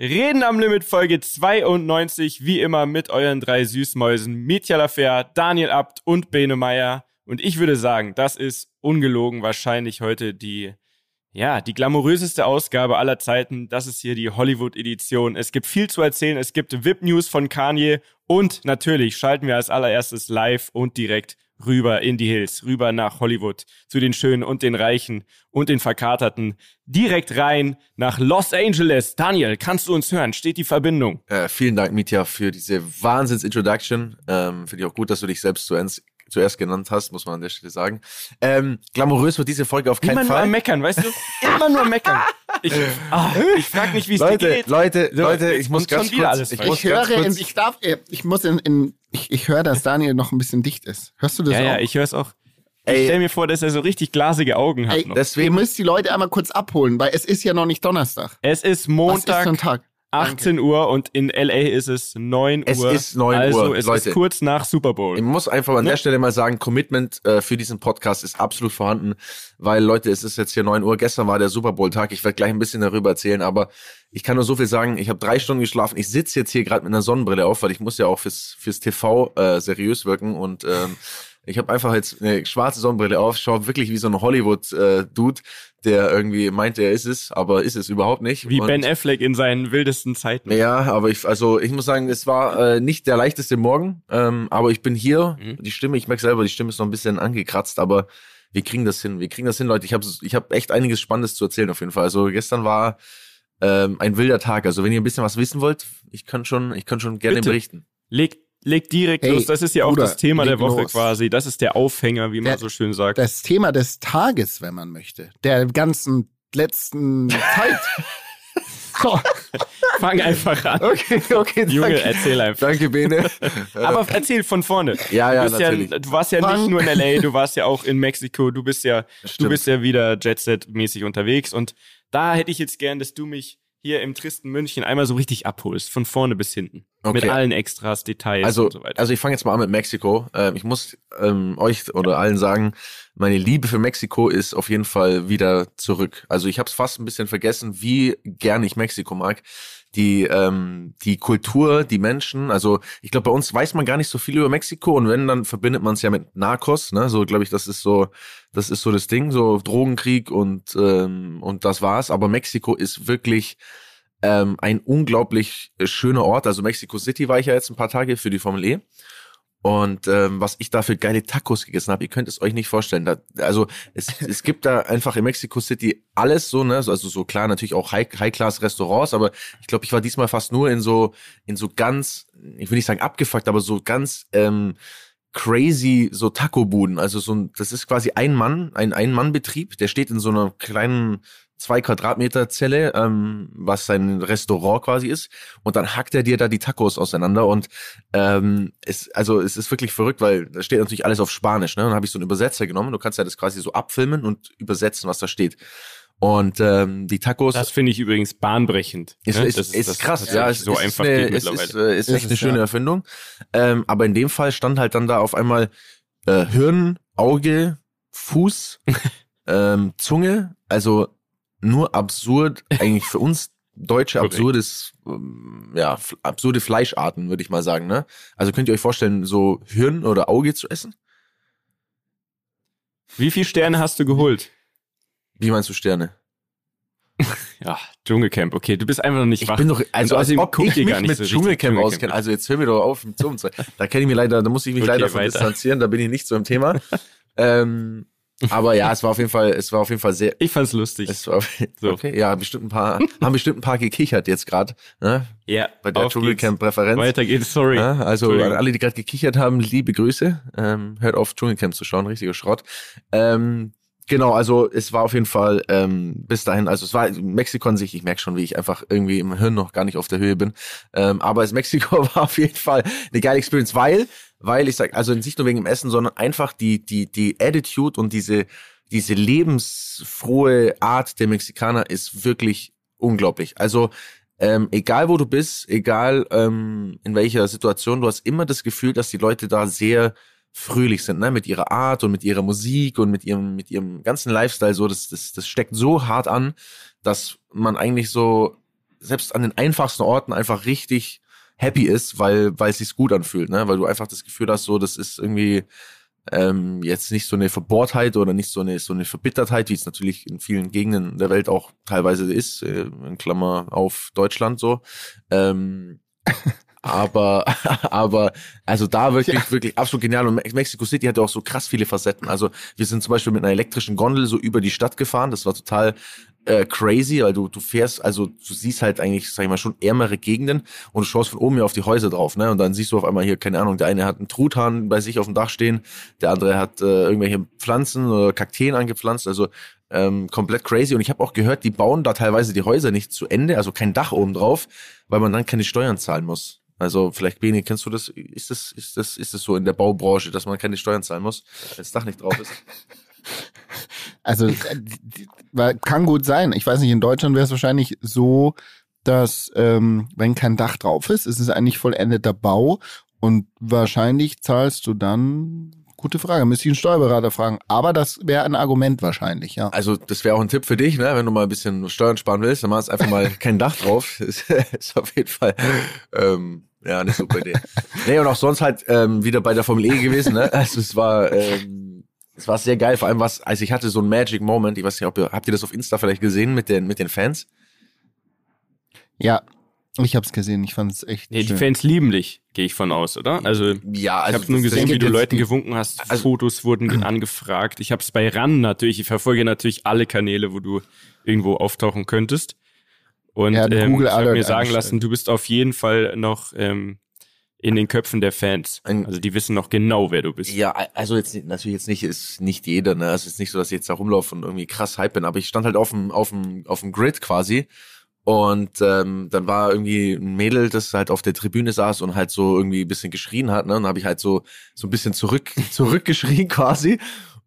Reden am Limit Folge 92, wie immer mit euren drei Süßmäusen Mitya Lafer, Daniel Abt und Bene Meyer. Und ich würde sagen, das ist ungelogen wahrscheinlich heute die, ja, die glamouröseste Ausgabe aller Zeiten. Das ist hier die Hollywood-Edition. Es gibt viel zu erzählen. Es gibt VIP-News von Kanye und natürlich schalten wir als allererstes live und direkt rüber in die Hills, rüber nach Hollywood, zu den Schönen und den Reichen und den Verkaterten, direkt rein nach Los Angeles. Daniel, kannst du uns hören? Steht die Verbindung? Äh, vielen Dank, Mitya, für diese Wahnsinns-Introduction. Ähm, Finde ich auch gut, dass du dich selbst zuerst, zuerst genannt hast, muss man an der Stelle sagen. Ähm, glamourös wird diese Folge auf keinen Immer Fall. nur am Meckern, weißt du? Immer nur meckern. Ich, ah, ich frage mich, wie es dir Leute, geht. Leute, Leute, jetzt ich muss ganz kurz, alles ich Ich höre, ganz kurz, in, ich darf, äh, ich muss in, in ich, ich höre, dass Daniel noch ein bisschen dicht ist. Hörst du das Ja, auch? ja, ich höre es auch. Ich stell mir vor, dass er so richtig glasige Augen hat Ey, noch. deswegen- Ihr müsst die Leute einmal kurz abholen, weil es ist ja noch nicht Donnerstag. Es ist Was ist für Montag, ein Tag? 18 Uhr und in LA ist es 9 Es Uhr. ist 9 Uhr, Also es Leute. ist kurz nach Super Bowl. Ich muss einfach an der Stelle mal sagen, Commitment äh, für diesen Podcast ist absolut vorhanden, weil Leute, es ist jetzt hier 9 Uhr, gestern war der Super Bowl-Tag, ich werde gleich ein bisschen darüber erzählen, aber ich kann nur so viel sagen, ich habe drei Stunden geschlafen, ich sitze jetzt hier gerade mit einer Sonnenbrille auf, weil ich muss ja auch fürs, fürs TV äh, seriös wirken und ähm, ich habe einfach jetzt eine schwarze Sonnenbrille auf, schaue wirklich wie so ein Hollywood-Dude, der irgendwie meint, er ist es, aber ist es überhaupt nicht. Wie Und- Ben Affleck in seinen wildesten Zeiten. ja, aber ich, also ich muss sagen, es war äh, nicht der leichteste Morgen, ähm, aber ich bin hier. Mhm. Die Stimme, ich merke selber, die Stimme ist noch ein bisschen angekratzt, aber wir kriegen das hin. Wir kriegen das hin, Leute. Ich habe ich hab echt einiges Spannendes zu erzählen auf jeden Fall. Also gestern war ähm, ein wilder Tag. Also wenn ihr ein bisschen was wissen wollt, ich kann schon, ich kann schon gerne Bitte. berichten. Leg, leg direkt Hey, los. Das ist ja auch Bruder, das Thema der Woche los. quasi. Das ist der Aufhänger, wie man Der- so schön sagt. Das Thema des Tages, wenn man möchte. Der ganzen letzten Zeit. So, Fang einfach an. Okay, okay, Junge, danke. erzähl einfach. Danke, Bene. Aber erzähl von vorne. Ja, ja, du, ja, du warst ja Fang- nicht nur in LA, du warst ja auch in Mexiko. Du bist ja, du bist ja wieder Jet-Set-mäßig unterwegs. Und da hätte ich jetzt gern, dass du mich hier im tristen München einmal so richtig abholst, von vorne bis hinten. Mit Okay. allen Extras, Details Also, und so weiter. also ich fange jetzt mal an mit Mexiko. Ähm, ich muss ähm, euch oder allen sagen, meine Liebe für Mexiko ist auf jeden Fall wieder zurück. Also ich habe es fast ein bisschen vergessen, wie gern ich Mexiko mag. Die ähm, die Kultur, die Menschen. Also ich glaube, bei uns weiß man gar nicht so viel über Mexiko und wenn dann verbindet man es ja mit Narcos. Ne, so glaube ich, das ist so das ist so das Ding, so Drogenkrieg und ähm, und das war's. Aber Mexiko ist wirklich ähm, ein unglaublich äh, schöner Ort. Also Mexico City war ich ja jetzt ein paar Tage für die Formel E. Und ähm, was ich da für geile Tacos gegessen habe, ihr könnt es euch nicht vorstellen. Da, also es, es gibt da einfach in Mexico City alles so, ne? Also so klar, natürlich auch High- High-Class-Restaurants, aber ich glaube, ich war diesmal fast nur in so, in so ganz, ich will nicht sagen abgefuckt, aber so ganz ähm, crazy so Taco-Buden. Also so ein, das ist quasi ein Mann, ein Ein-Mann-Betrieb, der steht in so einer kleinen zwei Quadratmeter Zelle, ähm, was sein Restaurant quasi ist. Und dann hackt er dir da die Tacos auseinander. Und ähm, es, also es ist wirklich verrückt, weil da steht natürlich alles auf Spanisch. Ne? Dann habe ich so einen Übersetzer genommen. Du kannst ja das quasi so abfilmen und übersetzen, was da steht. Und ähm, die Tacos das finde ich übrigens bahnbrechend. ist, ne? ist, Das ist das krass, ja. Es so ist einfach eine, geht es ist, mittlerweile. äh, ist Ist echt eine schöne ja. Erfindung. Ähm, aber in dem Fall stand halt dann da auf einmal äh, Hirn, Auge, Fuß, ähm, Zunge. Also nur absurd, eigentlich für uns Deutsche absurdes, ähm, ja, absurde Fleischarten, würde ich mal sagen. Ne? Also könnt ihr euch vorstellen, so Hirn oder Auge zu essen? Wie viele Sterne hast du geholt? Wie meinst du Sterne? Ja, Dschungelcamp, okay, du bist einfach noch nicht Ich wach. bin doch, also als außerdem ob ich mich gar nicht mit so Dschungelcamp Dschungelcamp. auskenne. Also jetzt hör mir doch auf, zum Da kenne ich mir leider, da muss ich mich Okay, leider von weiter. distanzieren, da bin ich nicht so im Thema. ähm, aber ja, es war auf jeden Fall, es war auf jeden Fall sehr, Ich fand's lustig. es war, So. okay, ja, bestimmt ein paar, haben bestimmt ein paar gekichert jetzt gerade, ne, ja, bei der. Dschungelcamp-Präferenz. Weiter geht's, sorry. Ja, also an alle, die gerade gekichert haben, liebe Grüße. Ähm, hört auf, Dschungelcamp zu schauen, richtiger Schrott. Ähm, genau, also es war auf jeden Fall ähm, bis dahin, also es war Mexiko an sich, ich merke schon, wie ich einfach irgendwie im Hirn noch gar nicht auf der Höhe bin. Ähm, aber es Mexiko war auf jeden Fall eine geile Experience, weil, weil ich sag, also nicht nur wegen dem Essen, sondern einfach die, die, die Attitude und diese, diese lebensfrohe Art der Mexikaner ist wirklich unglaublich. Also ähm, egal wo du bist, egal ähm, in welcher Situation, du hast immer das Gefühl, dass die Leute da sehr fröhlich sind, ne, mit ihrer Art und mit ihrer Musik und mit ihrem, mit ihrem ganzen Lifestyle, so, das, das, das steckt so hart an, dass man eigentlich so, selbst an den einfachsten Orten einfach richtig happy ist, weil weil es sich gut anfühlt, ne? Weil du einfach das Gefühl hast, so das ist irgendwie ähm, jetzt nicht so eine Verbohrtheit oder nicht so eine so eine Verbittertheit, wie es natürlich in vielen Gegenden der Welt auch teilweise ist, äh, in Klammer auf Deutschland so. Ähm, aber aber also da wirklich ja. wirklich absolut genial und Mexico City hat auch so krass viele Facetten. Also wir sind zum Beispiel mit einer elektrischen Gondel so über die Stadt gefahren. Das war total äh, crazy, weil du, du fährst, also du siehst halt eigentlich, sag ich mal, schon ärmere Gegenden und du schaust von oben hier auf die Häuser drauf, ne? Und dann siehst du auf einmal hier, keine Ahnung, der eine hat einen Truthahn bei sich auf dem Dach stehen, der andere hat äh, irgendwelche Pflanzen oder Kakteen angepflanzt, also ähm, komplett crazy. Und ich habe auch gehört, die bauen da teilweise die Häuser nicht zu Ende, also kein Dach oben drauf, weil man dann keine Steuern zahlen muss. Also vielleicht Beni, kennst du das? Ist das, ist das, ist das so in der Baubranche, dass man keine Steuern zahlen muss, wenn das Dach nicht drauf ist? Also äh, kann gut sein. Ich weiß nicht, in Deutschland wäre es wahrscheinlich so, dass ähm, wenn kein Dach drauf ist, ist es eigentlich vollendeter Bau und wahrscheinlich zahlst du dann Gute Frage, müsste ich einen Steuerberater fragen. Aber das wäre ein Argument wahrscheinlich, ja. Also das wäre auch ein Tipp für dich, ne? wenn du mal ein bisschen Steuern sparen willst, dann machst einfach mal kein Dach drauf. ist, ist auf jeden Fall ähm, ja eine super Idee. nee, und auch sonst halt ähm, wieder bei der Formel E gewesen. Ne? Also es war ähm, es war sehr geil, vor allem was, also ich hatte so ein Magic Moment, ich weiß nicht, ob ihr, habt ihr das auf Insta vielleicht gesehen mit den, mit den Fans? Ja, ich hab's gesehen, ich fand es echt nee, schön. Die Fans lieben dich, gehe ich von aus, oder? Also, ja, also ich habe nur gesehen, wie du Leuten gewunken hast, also, Fotos wurden angefragt. Ich habe es bei RAN natürlich, ich verfolge natürlich alle Kanäle, wo du irgendwo auftauchen könntest. Und ja, ähm, ich habe mir sagen lassen, du bist auf jeden Fall noch ähm, in den Köpfen der Fans. Also die wissen noch genau, wer du bist. Ja, also jetzt natürlich jetzt nicht ist nicht jeder, ne? Also es ist nicht so, dass ich jetzt da rumlaufe und irgendwie krass hype bin, aber ich stand halt auf dem auf dem auf dem Grid quasi und ähm, dann war irgendwie ein Mädel, das halt auf der Tribüne saß und halt so irgendwie ein bisschen geschrien hat, ne? Und dann habe ich halt so so ein bisschen zurück zurückgeschrien quasi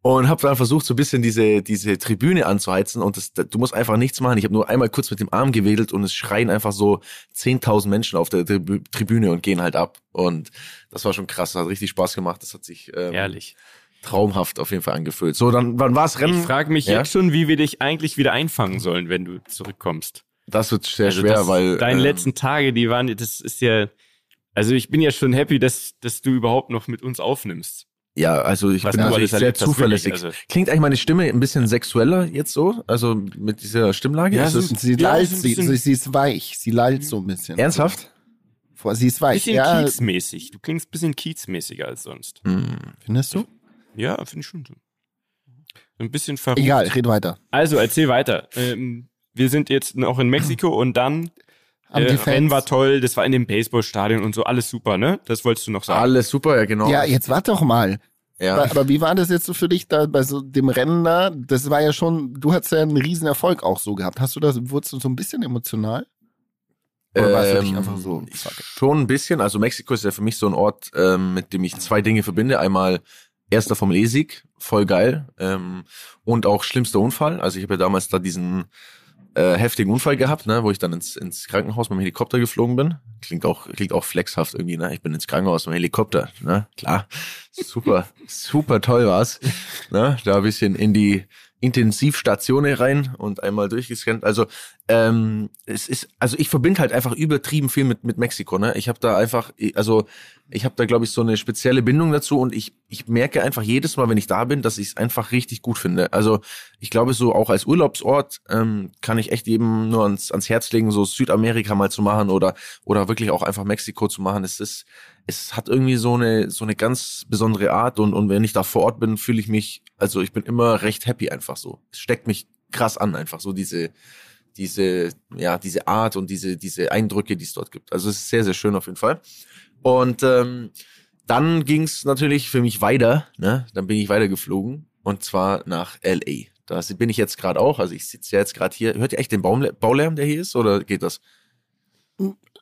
und habe dann versucht, so ein bisschen diese, diese Tribüne anzuheizen und das, du musst einfach nichts machen. Ich habe nur einmal kurz mit dem Arm gewedelt und es schreien einfach so 10.000 Menschen auf der Tribüne und gehen halt ab. Und das war schon krass, das hat richtig Spaß gemacht. Das hat sich ähm, Ehrlich. traumhaft auf jeden Fall angefühlt. So, dann wann war's Rennen? Ich frage mich ja? jetzt schon, wie wir dich eigentlich wieder einfangen sollen, wenn du zurückkommst. Das wird sehr also schwer, das, weil. Deine ähm, letzten Tage, die waren, das ist ja. Also ich bin ja schon happy, dass, dass du überhaupt noch mit uns aufnimmst. Ja, also ich Was bin natürlich sehr zuverlässig. Also. Klingt eigentlich meine Stimme ein bisschen sexueller jetzt so? Also mit dieser Stimmlage? Ja, ist es, sie ja, lallt, sie, sie, sie ist weich. Sie lallt so ein bisschen. Ernsthaft? Sie ist weich. Bisschen ja. kiezmäßig. Du klingst ein bisschen kiezmäßiger als sonst. Hm. Findest du? Ja, finde ich schon so. Ein bisschen verrückt. Egal, red weiter. Also, erzähl weiter. Ähm, wir sind jetzt noch in Mexiko und dann äh, Rennen war toll, das war in dem Baseballstadion und so, alles super, ne? Das wolltest du noch sagen. Alles super, ja genau. Ja, jetzt warte doch mal. Ja. Aber, aber wie war das jetzt so für dich da bei so dem Rennen da? Das war ja schon, du hast ja einen riesen Erfolg auch so gehabt. Hast du das, wurdest du so ein bisschen emotional? Oder war es ähm, einfach so? Schon ein bisschen. Also Mexiko ist ja für mich so ein Ort, ähm, mit dem ich zwei Dinge verbinde. Einmal erster Formel E-Sieg, voll geil. Ähm, und auch schlimmster Unfall. Also ich habe ja damals da diesen äh, heftigen Unfall gehabt, ne, wo ich dann ins, ins Krankenhaus mit dem Helikopter geflogen bin. Klingt auch, klingt auch flexhaft irgendwie, ne? Ich bin ins Krankenhaus mit dem Helikopter, ne? Klar. Super, super toll war's. Ne? Da ein bisschen in die Intensivstationen rein und einmal durchgescannt. Also ähm, es ist, also ich verbinde halt einfach übertrieben viel mit mit Mexiko. Ne? Ich habe da einfach, also ich habe da glaube ich so eine spezielle Bindung dazu und ich ich merke einfach jedes Mal, wenn ich da bin, dass ich es einfach richtig gut finde. Also ich glaube so auch als Urlaubsort ähm, kann ich echt jedem nur ans ans Herz legen, so Südamerika mal zu machen oder oder wirklich auch einfach Mexiko zu machen. Es ist es hat irgendwie so eine so eine ganz besondere Art und und wenn ich da vor Ort bin, fühle ich mich, also ich bin immer recht happy einfach so. Es steckt mich krass an einfach so diese diese ja diese Art und diese diese Eindrücke, die es dort gibt. Also es ist sehr sehr schön auf jeden Fall. Und ähm, dann ging es natürlich für mich weiter. Ne? Dann bin ich weitergeflogen und zwar nach LA. Da bin ich jetzt gerade auch. Also ich sitze ja jetzt gerade hier. Hört ihr echt den Baulärm, der hier ist, oder geht das?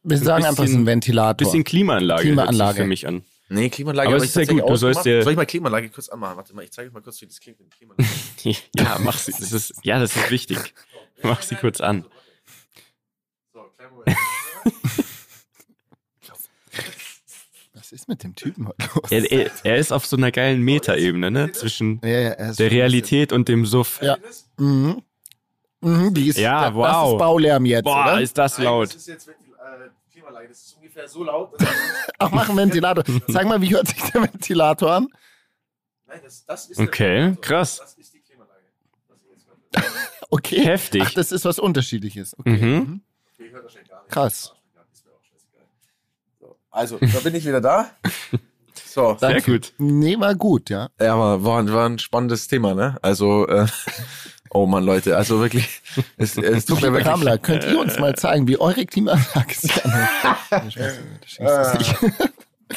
Wir sagen einfach, es ist ein Ventilator. Bisschen Klimaanlage. Klimaanlage. für mich an. Nee, Klimaanlage. Aber es ist ja gut. Du sollst dir Soll ich mal Klimaanlage kurz anmachen? Warte mal, ich zeige euch mal kurz, wie das klingt. ja, mach sie. Das ist, ja, das ist wichtig. Mach sie kurz an. So, kleinen Moment. Was ist mit dem Typen heute los? Er, er, er ist auf so einer geilen Metaebene, ne? Zwischen ja, ja, der Realität und dem Suff. Ja. Mhm. Mhm, die ist, Ja, das wow. ist Baulärm jetzt, Boah, oder? ist das laut. ist jetzt Klimaanlage, das ist ungefähr so laut. Ach, mach einen Ventilator. Sag mal, wie hört sich der Ventilator an? Nein, das, das ist Okay, krass. Das ist die Klimaanlage. was ihr jetzt hört. Okay. Heftig. Ach, das ist was Unterschiedliches. Okay. Mhm. Ihr hört wahrscheinlich gar nicht. Krass. Ist mir auch scheißegal. So, Also, da bin ich wieder da. So. Sehr Danke. gut. Nee, war gut, ja. Ja, aber war, war ein spannendes Thema, ne? Also, äh, oh Mann, Leute, also wirklich, es, es tut mir wirklich. Ramler, könnt ihr uns mal zeigen, wie eure Klimaanlage sich anhört? Nicht.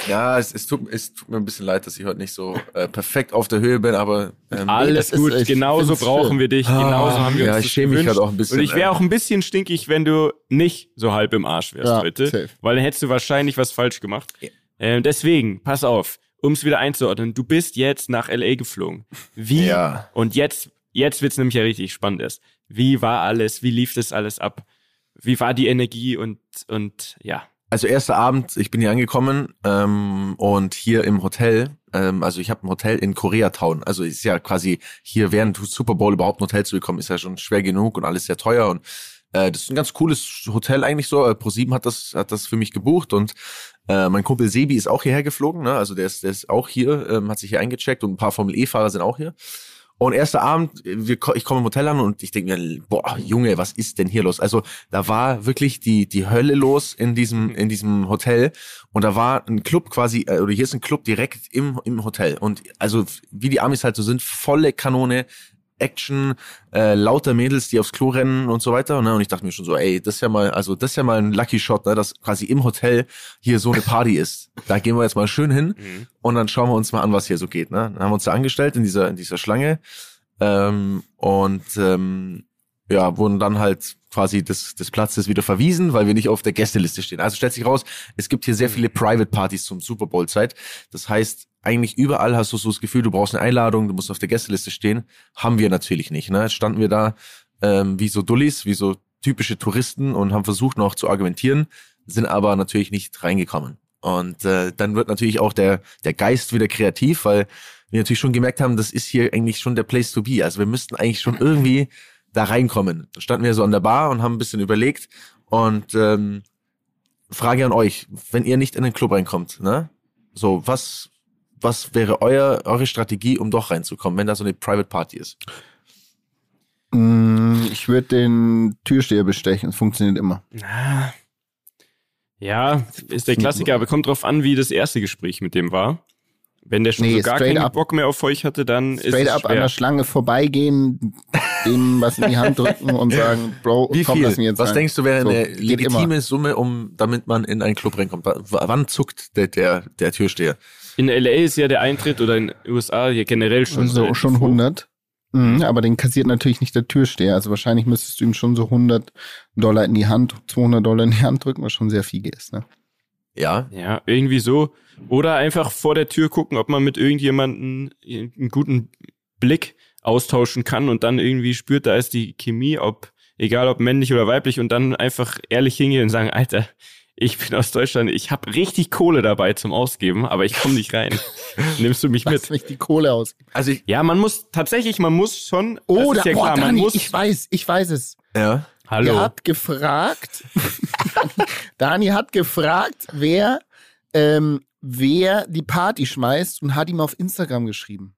Ja, es, es, tut, es tut mir ein bisschen leid, dass ich heute nicht so äh, perfekt auf der Höhe bin, aber ähm, Alles ist- gut, ich genauso brauchen schön. wir dich. Ah, Genauso haben wir ja, uns ich schäme mich halt auch ein bisschen, Und ich wäre auch ein bisschen stinkig, wenn du nicht so halb im Arsch wärst Ja, heute. safe. Weil dann hättest du wahrscheinlich was falsch gemacht. Ähm, deswegen, pass auf, um es wieder einzuordnen. Du bist jetzt nach L.A. geflogen. Wie? Ja. Und jetzt, jetzt wird's nämlich ja richtig spannend erst. Wie war alles? Wie lief das alles ab? Wie war die Energie und, und ja. Also erster Abend, ich bin hier angekommen ähm, und hier im Hotel, ähm, also ich habe ein Hotel in Koreatown. Also ist ja quasi hier während Super Bowl überhaupt ein Hotel zu bekommen, ist ja schon schwer genug und alles sehr teuer und äh, das ist ein ganz cooles Hotel eigentlich so. Äh, ProSieben hat das hat das für mich gebucht und äh, mein Kumpel Sebi ist auch hierher geflogen, ne? Also der ist der ist auch hier, ähm, hat sich hier eingecheckt und ein paar Formel E Fahrer sind auch hier. Und erster Abend, wir, ich komme im Hotel an und ich denke mir, boah, Junge, was ist denn hier los? Also da war wirklich die die Hölle los in diesem in diesem Hotel und da war ein Club quasi äh, oder hier ist ein Club direkt im im Hotel und also wie die Amis halt so sind, volle Kanone. Action, äh, lauter Mädels, die aufs Klo rennen und so weiter. Ne? Und ich dachte mir schon so, ey, das ist ja mal, also das ist ja mal ein Lucky Shot, ne? dass quasi im Hotel hier so eine Party ist. Da gehen wir jetzt mal schön hin und dann schauen wir uns mal an, was hier so geht. Ne? Dann haben wir uns da angestellt in dieser, in dieser Schlange ähm, und ähm, ja, wurden dann halt quasi des, des Platzes wieder verwiesen, weil wir nicht auf der Gästeliste stehen. Also stellt sich raus, es gibt hier sehr viele Private Partys zum Super Bowl Zeit. Das heißt, eigentlich überall hast du so das Gefühl, du brauchst eine Einladung, du musst auf der Gästeliste stehen. Haben wir natürlich nicht. Ne? Jetzt standen wir da ähm, wie so Dullis, wie so typische Touristen und haben versucht noch zu argumentieren, sind aber natürlich nicht reingekommen. Und äh, dann wird natürlich auch der, der Geist wieder kreativ, weil wir natürlich schon gemerkt haben, das ist hier eigentlich schon der Place to be. Also wir müssten eigentlich schon irgendwie da reinkommen. Da standen wir so an der Bar und haben ein bisschen überlegt und ähm, Frage an euch, wenn ihr nicht in den Club reinkommt, ne? So, was, was wäre euer, eure Strategie, um doch reinzukommen, wenn da so eine Private Party ist? Mm, Ich würde den Türsteher bestechen. Es funktioniert immer. Ja, ist der Klassiker, aber kommt drauf an, wie das erste Gespräch mit dem war. Wenn der schon Nee, so gar straight keinen up. Bock mehr auf euch hatte, dann ist Straight es up an schwer. der Schlange vorbeigehen, dem was in die Hand drücken und sagen, Bro, Wie komm, viel? lass mich jetzt Was rein. denkst du, wäre So, eine legitime immer. Summe, um, damit man in einen Club reinkommt? W wann zuckt der, der, der Türsteher? In LA ist ja der Eintritt oder in den USA hier generell schon so, relativ schon hoch. 100. Mhm, aber den kassiert natürlich nicht der Türsteher. Also wahrscheinlich müsstest du ihm schon so 100 Dollar in die Hand, 200 Dollar in die Hand drücken, was schon sehr viel ist. Ne? Ja, Ja, irgendwie so. Oder einfach vor der Tür gucken, ob man mit irgendjemandem einen guten Blick austauschen kann und dann irgendwie spürt, da ist die Chemie, ob, egal ob männlich oder weiblich, und dann einfach ehrlich hingehen und sagen, Alter, ich bin aus Deutschland, ich habe richtig Kohle dabei zum Ausgeben, aber ich komme nicht rein. Nimmst du mich Lass mit? mich die Kohle aus. also ich, Ja, man muss tatsächlich, man muss schon. das Oh, ist da, ja boah, klar, man Dani, muss. ich weiß, ich weiß es. ja. hallo. Er hat gefragt, Dani hat gefragt, wer, ähm, wer die Party schmeißt und hat ihm auf Instagram geschrieben.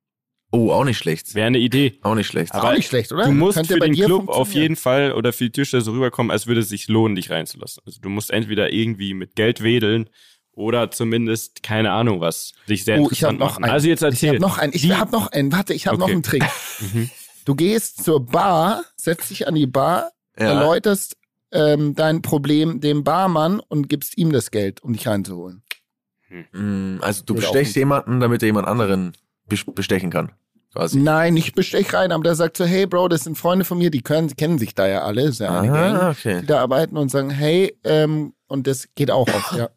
Oh, auch nicht schlecht. Wäre eine Idee. Auch nicht schlecht. Aber Auch nicht schlecht, oder? Du musst Könnte für den Club auf jeden Fall oder für die Tischler so rüberkommen, als würde es sich lohnen, dich reinzulassen. Also du musst entweder irgendwie mit Geld wedeln oder zumindest, keine Ahnung was, dich sehr Oh, ich habe interessant noch machen. einen. Also jetzt Ich erzähl. habe noch einen. Ich habe noch einen. Warte, ich habe noch Okay. einen Trick. Mhm. Du gehst zur Bar, setzt dich an die Bar, Ja. erläuterst ähm, dein Problem dem Barmann und gibst ihm das Geld, um dich reinzuholen. Mm, Also du bestechst jemanden, damit er jemand anderen bes- bestechen kann. Quasi. Nein, nicht bestech rein, aber der sagt so, hey Bro, das sind Freunde von mir, die können, kennen sich da ja alle, ist ja eine Gang, Ah, okay. die da arbeiten und sagen, hey, ähm, und das geht auch auf, ja.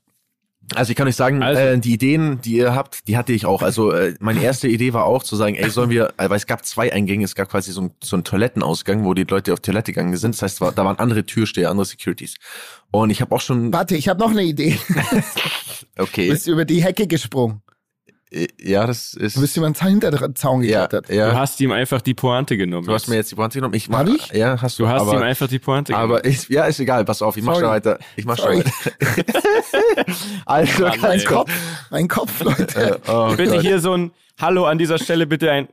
Also ich kann euch sagen, Also- äh, die Ideen, die ihr habt, die hatte ich auch. Also äh, meine erste Idee war auch zu sagen, ey, sollen wir, äh, weil es gab zwei Eingänge, es gab quasi so, ein, so einen Toilettenausgang, wo die Leute auf Toilette gegangen sind. Das heißt, war, da waren andere Türsteher, andere Securities. Und ich habe auch schon, Warte, ich habe noch eine Idee. okay, Bist über die Hecke gesprungen. Ja, das ist. Du bist jemand hinter den Zaun ja, geklettert. ja. Du hast ihm einfach die Pointe genommen. Du hast mir jetzt die Pointe genommen. Ich mach, Hab ich? Ja, hast du. du hast aber, ihm einfach die Pointe genommen. aber ich, ja, ist egal. Pass auf, ich mach Sorry. schon weiter. Ich mach Sorry. schon weiter. also, Mann, Mein ey. Kopf, mein Kopf, Leute. äh, oh bitte Gott. hier so ein Hallo an dieser Stelle, bitte ein.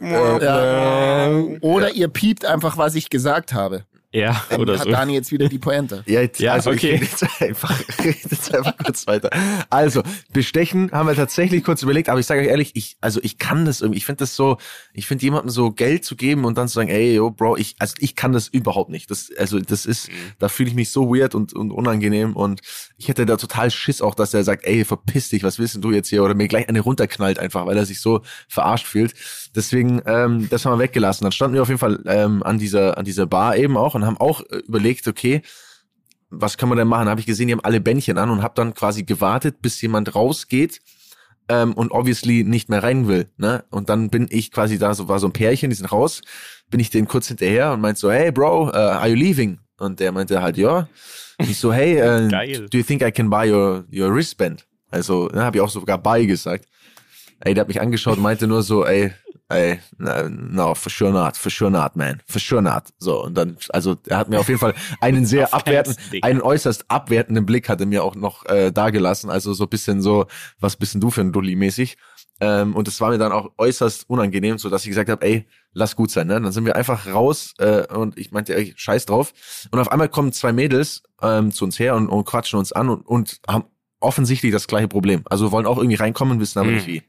Ja. Oder ihr piept einfach, was ich gesagt habe. Ja, Dann oder hat so. Dani jetzt wieder die Pointe. Ja, jetzt, Ja, also okay. jetzt einfach, jetzt einfach kurz weiter. Also, bestechen haben wir tatsächlich kurz überlegt, aber ich sage euch ehrlich, ich, also ich kann das irgendwie, ich finde das so, ich finde jemandem so Geld zu geben und dann zu sagen, ey, yo, Bro, ich, also ich kann das überhaupt nicht. Das, also das ist, Mhm. da fühle ich mich so weird und, und unangenehm und ich hätte da total Schiss auch, dass er sagt, ey, verpiss dich, was willst denn du jetzt hier? Oder mir gleich eine runterknallt einfach, weil er sich so verarscht fühlt. Deswegen, ähm, das haben wir weggelassen. Dann standen wir auf jeden Fall ähm, an dieser, an dieser Bar eben auch und haben auch äh, überlegt, okay, was kann man denn machen? Habe ich gesehen, die haben alle Bändchen an und habe dann quasi gewartet, bis jemand rausgeht ähm, und obviously nicht mehr rein will. Ne? Und dann bin ich quasi da, so war so ein Pärchen, die sind raus, bin ich denen kurz hinterher und meint so, hey Bro, uh, are you leaving? Und der meinte halt, ja. Und ich so, hey, äh, do you think I can buy your, your wristband? Also, ne, habe ich auch sogar buy gesagt. Ey, der hat mich angeschaut und meinte nur so, ey, ey, no, for sure not, for sure not, man, for sure not. So, und dann, also, er hat mir auf jeden Fall einen sehr abwertenden, einen äußerst abwertenden Blick hat er mir auch noch äh, dagelassen. Also so bisschen so, was bist denn du für ein Dulli mäßig? Ähm, und es war mir dann auch äußerst unangenehm, so dass ich gesagt habe, ey, lass gut sein, ne? Dann sind wir einfach raus äh, und ich meinte, ey, scheiß drauf. Und auf einmal kommen zwei Mädels ähm, zu uns her und, und quatschen uns an und, und haben offensichtlich das gleiche Problem. Also wollen auch irgendwie reinkommen, wissen aber Hm. nicht wie.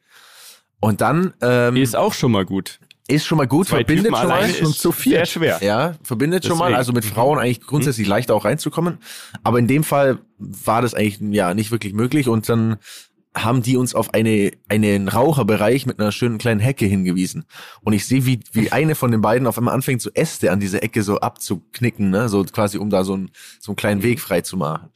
Und dann ähm, ist, ist auch schon mal gut. schon mal gut, Zwei verbindet Typen schon mal. schon ist zu viel. sehr schwer. Ja, verbindet schon mal. Deswegen. Also mit Mhm. Frauen eigentlich grundsätzlich leichter auch reinzukommen. Aber in dem Fall war das eigentlich ja nicht wirklich möglich. Und dann haben die uns auf eine einen Raucherbereich mit einer schönen kleinen Hecke hingewiesen. Und ich sehe, wie, wie eine von den beiden auf einmal anfängt, so Äste an diese Ecke so abzuknicken, ne? So quasi, um da so, ein, so einen kleinen Weg frei zu machen.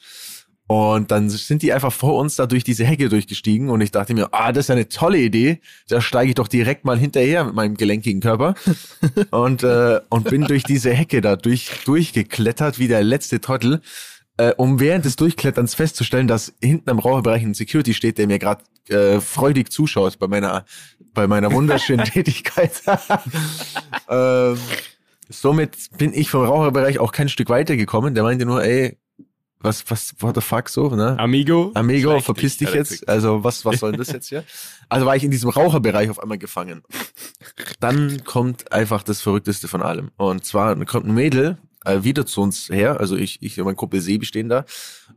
Und dann sind die einfach vor uns da durch diese Hecke durchgestiegen und ich dachte mir, ah, das ist ja eine tolle Idee. Da steige ich doch direkt mal hinterher mit meinem gelenkigen Körper und, äh, und bin durch diese Hecke da durch, durchgeklettert wie der letzte Trottel, äh, um während des Durchkletterns festzustellen, dass hinten am Raucherbereich ein Security steht, der mir gerade äh, freudig zuschaut bei meiner, bei meiner wunderschönen Tätigkeit. ähm, somit bin ich vom Raucherbereich auch kein Stück weitergekommen. Der meinte nur, ey, was, was, what the fuck so, ne? Amigo. Amigo, schlecht verpiss dich jetzt. gesagt. Also was, was soll denn das jetzt hier? Also war ich in diesem Raucherbereich auf einmal gefangen. Dann kommt einfach das Verrückteste von allem. Und zwar kommt ein Mädel äh, wieder zu uns her. Also ich, ich und mein Kumpel Sebi stehen da.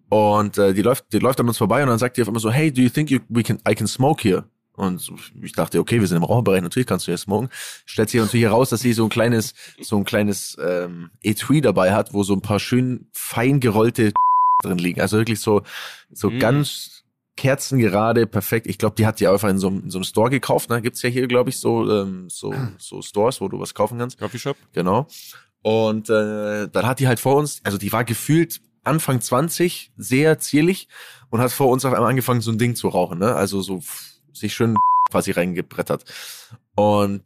Und äh, die läuft, die läuft an uns vorbei und dann sagt die auf einmal so, hey, do you think you, we can, I can smoke here? Und so, ich dachte, okay, wir sind im Raucherbereich, natürlich kannst du hier smoken. Stellt sich natürlich heraus, dass sie so ein kleines, so ein kleines ähm, Etui dabei hat, wo so ein paar schön fein gerollte drin liegen. Also wirklich so, so Mm. ganz kerzengerade, perfekt. Ich glaube, die hat die einfach in so, einem- in so einem Store gekauft. Ne? Gibt's ja hier, glaube ich, so, ähm, so, so Stores, wo du was kaufen kannst. Coffeeshop. Genau. Und äh, dann hat die halt vor uns, also die war gefühlt Anfang 20, sehr zierlich und hat vor uns auf einmal angefangen, so ein Ding zu rauchen, ne? Also so sich schön quasi reingebrettert. Und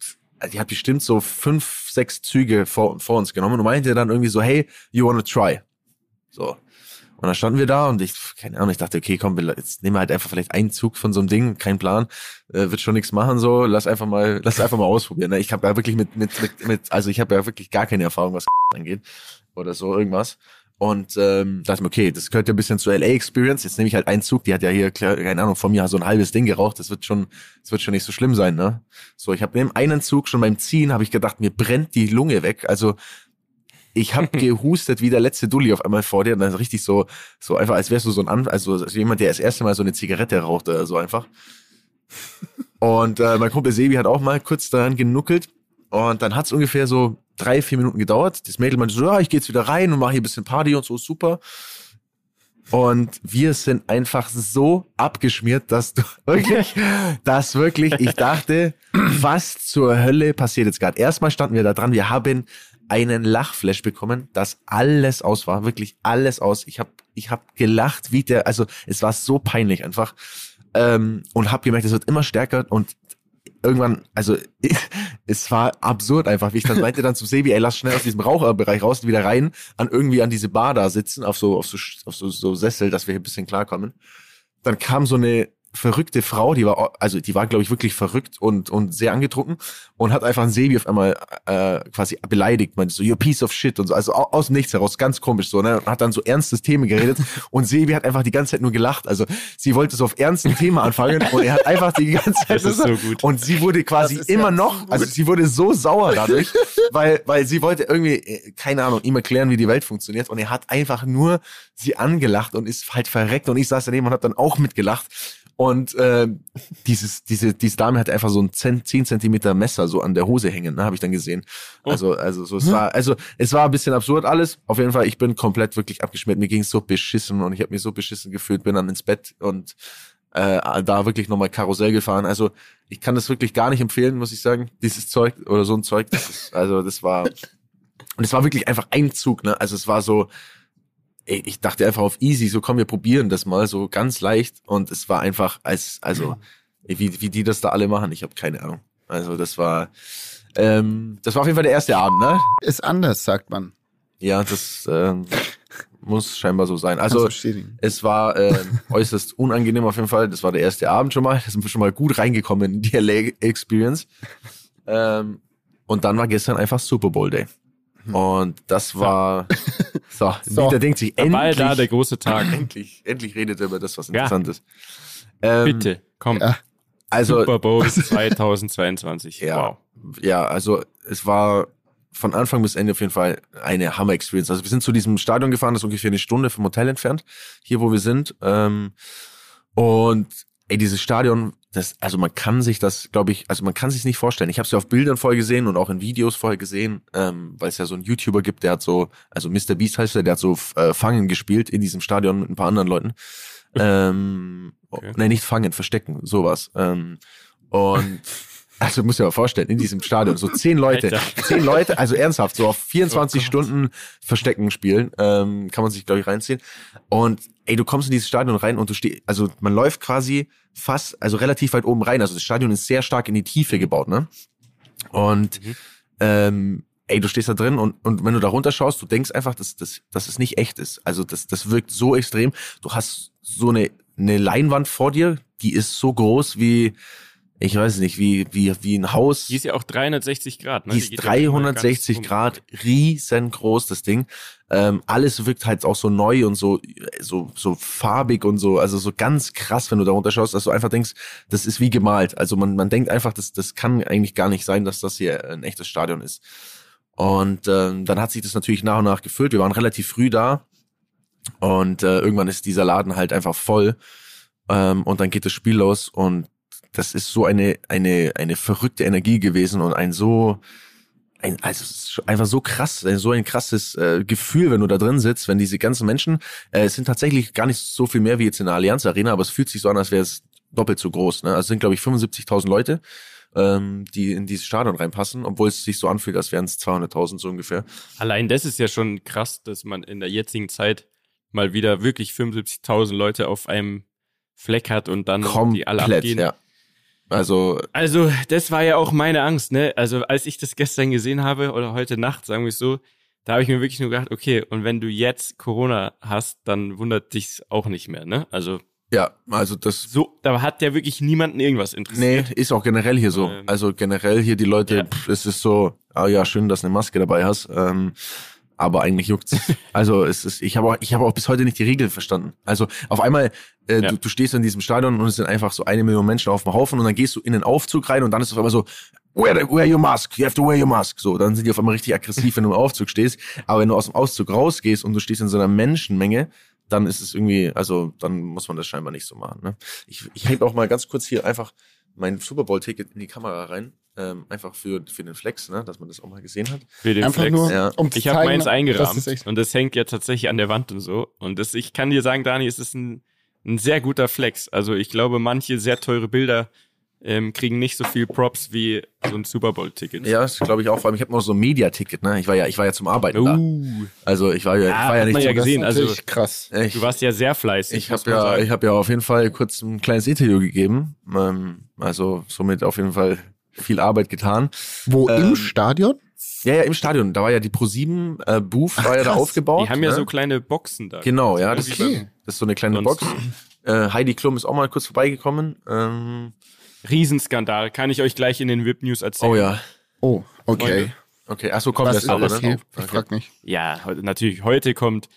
die hat bestimmt so fünf, sechs Züge vor, vor uns genommen und meinte dann irgendwie so, hey, you wanna try? So. Und dann standen wir da und ich, keine Ahnung, ich dachte, okay, komm, jetzt nehmen wir halt einfach vielleicht einen Zug von so einem Ding, kein Plan, äh, wird schon nichts machen, so, lass einfach mal, lass einfach mal ausprobieren. Ne? Ich habe ja wirklich mit, mit, mit, mit, also ich habe ja wirklich gar keine Erfahrung, was angeht oder so irgendwas. Und ähm, dachte mir, okay, das gehört ja ein bisschen zur LA Experience. Jetzt nehme ich halt einen Zug, die hat ja hier, keine Ahnung, von mir so ein halbes Ding geraucht. Das wird schon, das wird schon nicht so schlimm sein, ne? So, ich habe neben einen Zug schon beim Ziehen habe ich gedacht, mir brennt die Lunge weg. Also ich habe gehustet wie der letzte Dulli auf einmal vor dir und dann richtig so, so einfach, als wärst du so ein, An also als jemand, der das erste Mal so eine Zigarette raucht oder so einfach. Und äh, mein Kumpel Sebi hat auch mal kurz daran genuckelt und dann hat's ungefähr so drei, vier Minuten gedauert. Das Mädel meinte so, ja, ich gehe jetzt wieder rein und mache hier ein bisschen Party und so, super. Und wir sind einfach so abgeschmiert, dass du wirklich, dass wirklich, ich dachte, was zur Hölle passiert jetzt gerade? Erstmal standen wir da dran, wir haben einen Lachflash bekommen, dass alles aus war, wirklich alles aus. Ich habe ich hab gelacht, wie der, also es war so peinlich einfach ähm, und habe gemerkt, es wird immer stärker und irgendwann, also es war absurd einfach, wie ich dann meinte dann zu Sebi, ey, lass schnell aus diesem Raucherbereich raus und wieder rein, an irgendwie an diese Bar da sitzen, auf so, auf so, auf so, so Sessel, dass wir hier ein bisschen klarkommen. Dann kam so eine verrückte Frau, die war, also die war, glaube ich, wirklich verrückt und, und sehr angetrunken und hat einfach einen Sebi auf einmal äh, quasi beleidigt, meinte so, you piece of shit und so, also aus dem Nichts heraus, ganz komisch so, ne? Und hat dann so ernstes Themen geredet und Sebi hat einfach die ganze Zeit nur gelacht. Also sie wollte so auf ernsten Thema anfangen und er hat einfach die ganze Zeit Das ist so gut. und sie wurde quasi immer noch, also sie wurde so sauer dadurch, weil, weil sie wollte irgendwie, äh, keine Ahnung, ihm erklären, wie die Welt funktioniert und er hat einfach nur sie angelacht und ist halt verreckt und ich saß daneben und habe dann auch mitgelacht und äh, dieses, diese, diese Dame hat einfach so ein 10, 10 Zentimeter Messer so an der Hose hängen, ne, habe ich dann gesehen. Also, also so, es war, also es war ein bisschen absurd alles. Auf jeden Fall, ich bin komplett wirklich abgeschmiert. Mir ging's so beschissen und ich habe mich so beschissen gefühlt, bin dann ins Bett und äh, da wirklich nochmal Karussell gefahren. Also ich kann das wirklich gar nicht empfehlen, muss ich sagen. Dieses Zeug oder so ein Zeug, das ist, also das war und es war wirklich einfach ein Zug, ne? Also es war so, ey, ich dachte einfach auf easy, so komm, wir probieren das mal, so ganz leicht. Und es war einfach, als, also, ey, wie, wie die das da alle machen, ich habe keine Ahnung. Also das war, ähm, das war auf jeden Fall der erste Abend, ne? Ist anders, sagt man. Ja, das ähm, muss scheinbar so sein. Also es war äh, äußerst unangenehm auf jeden Fall. Das war der erste Abend schon mal. Da sind wir schon mal gut reingekommen in die LA Experience. Ähm, und dann war gestern einfach Super Bowl Day. Und das war so, So. Dieter denkt sich endlich, da der große Tag. endlich, endlich redet er über das, was Ja. interessant ist. Ähm, Bitte, komm. Ja. Also Super Bowl 2022. Ja. Wow. ja, also es war von Anfang bis Ende auf jeden Fall eine Hammer-Experience. Also wir sind zu diesem Stadion gefahren, das ist ungefähr eine Stunde vom Hotel entfernt, hier wo wir sind. Ähm, und ey, dieses Stadion, das, also man kann sich das, glaube ich, also man kann sich nicht vorstellen. Ich habe es ja auf Bildern vorher gesehen und auch in Videos vorher gesehen, ähm, weil es ja so einen YouTuber gibt, der hat so, also Mr. Beast heißt er, der hat so äh, Fangen gespielt in diesem Stadion mit ein paar anderen Leuten. Ähm, Okay. nee, nicht fangen, verstecken, sowas. Ähm, und also muss ja mal vorstellen, in diesem Stadion, so zehn Leute, Alter. zehn Leute, also ernsthaft, so auf 24 Stunden Verstecken spielen, ähm, kann man sich, glaube ich, reinziehen. Und ey, du kommst in dieses Stadion rein und du stehst, also man läuft quasi fast, also relativ weit oben rein. Also das Stadion ist sehr stark in die Tiefe gebaut, ne? Und Mhm. ähm, ey, du stehst da drin und, und wenn du da runterschaust, du denkst einfach, dass, dass, dass es nicht echt ist. Also das, das wirkt so extrem. Du hast so eine, eine Leinwand vor dir, die ist so groß wie, ich weiß nicht, wie, wie, wie ein Haus. Die ist ja auch 360 Grad. Ne? Die ist ja einmal 360 ganz um. Grad, riesengroß, das Ding. Ähm, alles wirkt halt auch so neu und so, so, so farbig und so, also so ganz krass, wenn du da runterschaust, dass du einfach denkst, das ist wie gemalt. Also man, man denkt einfach, das, das kann eigentlich gar nicht sein, dass das hier ein echtes Stadion ist. Und ähm, dann hat sich das natürlich nach und nach gefüllt. Wir waren relativ früh da und äh, irgendwann ist dieser Laden halt einfach voll ähm, und dann geht das Spiel los und das ist so eine eine eine verrückte Energie gewesen und ein so ein, also einfach so krass, so ein krasses äh, Gefühl, wenn du da drin sitzt, wenn diese ganzen Menschen, äh, es sind tatsächlich gar nicht so viel mehr wie jetzt in der Allianz Arena, aber es fühlt sich so an, als wäre es doppelt so groß. Ne? Also es sind glaube ich 75.000 Leute, ähm, die in dieses Stadion reinpassen, obwohl es sich so anfühlt, als wären es 200.000 so ungefähr. Allein das ist ja schon krass, dass man in der jetzigen Zeit mal wieder wirklich 75.000 Leute auf einem Fleck hat und dann die alle Komplett, abgehen. ja. Also Also, das war ja auch meine Angst, ne? Also, als ich das gestern gesehen habe oder heute Nacht, sagen wir es so, da habe ich mir wirklich nur gedacht, okay, und wenn du jetzt Corona hast, dann wundert dich's auch nicht mehr, ne? Also, ja, also das so, da hat ja wirklich niemanden irgendwas Nee, interessiert. ist auch generell hier so. Ähm, Also generell hier die Leute, ja. pff, es ist so, ah ja, schön, dass du eine Maske dabei hast. Ähm, aber eigentlich juckt's. Also es ist, ich habe auch, ich habe auch bis heute nicht die Regeln verstanden. Also auf einmal, äh, Ja. du, du stehst in diesem Stadion und es sind einfach so eine Million Menschen auf dem Haufen und dann gehst du in den Aufzug rein und dann ist es auf einmal so, wear, wear your mask, you have to wear your mask. So, dann sind die auf einmal richtig aggressiv, wenn du im Aufzug stehst. Aber wenn du aus dem Aufzug rausgehst und du stehst in so einer Menschenmenge, dann ist es irgendwie, also dann muss man das scheinbar nicht so machen. Ne? Ich, ich heb auch mal ganz kurz hier einfach mein Super Bowl-Ticket in die Kamera rein. Ähm, einfach für, für den Flex, ne? dass man das auch mal gesehen hat. Für den Einfach Flex. nur, Ja. um Ich habe meins eingerahmt echt- und das hängt ja tatsächlich an der Wand und so. Und das, ich kann dir sagen, Dani, es ist ein, ein sehr guter Flex. Also ich glaube, manche sehr teure Bilder ähm, kriegen nicht so viel Props wie so ein Super Bowl-Ticket. Ja, das glaube ich auch. Vor allem, ich habe noch so ein Media-Ticket, ne? Ich war ja, ich war ja zum Arbeiten da. Uh, Also ich war ja, ich Ja, war ja nicht man ja gesehen. Das also- krass. ich, du warst ja sehr fleißig. ich habe ja, sagen. ich habe ja auf jeden Fall kurz ein kleines Interview gegeben. Ähm, also somit auf jeden Fall viel Arbeit getan. Wo Ähm, im Stadion? Ja, ja, im Stadion. Da war ja die Pro7 äh, Booth, war ja da aufgebaut. Die haben ja ne? so kleine Boxen da. Genau, ja, das, ist, das ist so eine kleine Sonst- Box. Äh, Heidi Klum ist auch mal kurz vorbeigekommen. Ähm, Riesenskandal, kann ich euch gleich in den VIP News erzählen. oh ja. Oh, okay. Freunde. Okay, achso, kommt ist aber, das ne? hier? Ich Okay. frag nicht. Ja, natürlich, heute kommt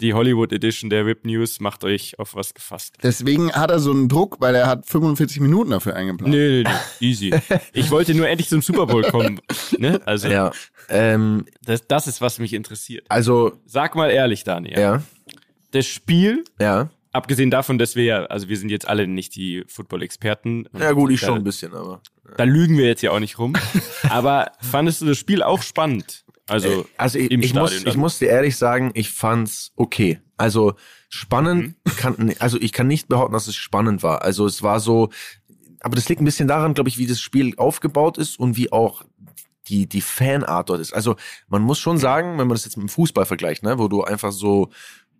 die Hollywood Edition der VIP News, macht euch auf was gefasst. Deswegen hat er so einen Druck, weil er hat 45 Minuten dafür eingeplant. Nee, nee, nee, easy. Ich wollte nur endlich zum Super Bowl kommen. Ne? Also, Ja. Ähm, das, das ist, was mich interessiert. also, Sag mal ehrlich, Daniel. ja, Das Spiel, ja. abgesehen davon, dass wir ja, also wir sind jetzt alle nicht die Football-Experten. Ja gut, ich da, schon ein bisschen, aber. Da lügen wir jetzt ja auch nicht rum. Aber fandest du das Spiel auch spannend? Also, Also ich, ich, muss, ich muss dir ehrlich sagen, ich fand's okay. Also spannend Mhm. kann, also ich kann nicht behaupten, dass es spannend war. Also es war so, aber das liegt ein bisschen daran, glaube ich, wie das Spiel aufgebaut ist und wie auch die, die Fanart dort ist. Also man muss schon sagen, wenn man das jetzt mit dem Fußball vergleicht, ne, wo du einfach so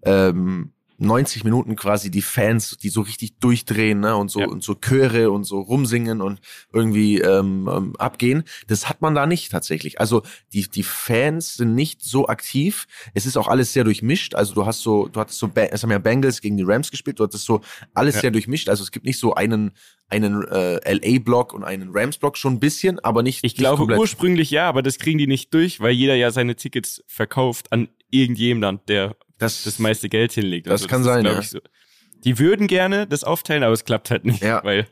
ähm, 90 Minuten quasi die Fans, die so richtig durchdrehen, ne, und so Ja. und so Chöre und so rumsingen und irgendwie ähm, ähm, abgehen. Das hat man da nicht tatsächlich. Also die die Fans sind nicht so aktiv. Es ist auch alles sehr durchmischt. Also du hast so, du hattest so, es haben ja Bengals gegen die Rams gespielt. Du hattest so alles Ja. sehr durchmischt. Also es gibt nicht so einen einen äh, LA-Block und einen Rams-Block schon ein bisschen, aber nicht. ich nicht glaube komplett. ursprünglich ja, aber das kriegen die nicht durch, weil jeder ja seine Tickets verkauft an irgendjemand, der das, das meiste Geld hinlegt. Das kann sein, glaub ja. ich, so. Die würden gerne das aufteilen, aber es klappt halt nicht, Ja. weil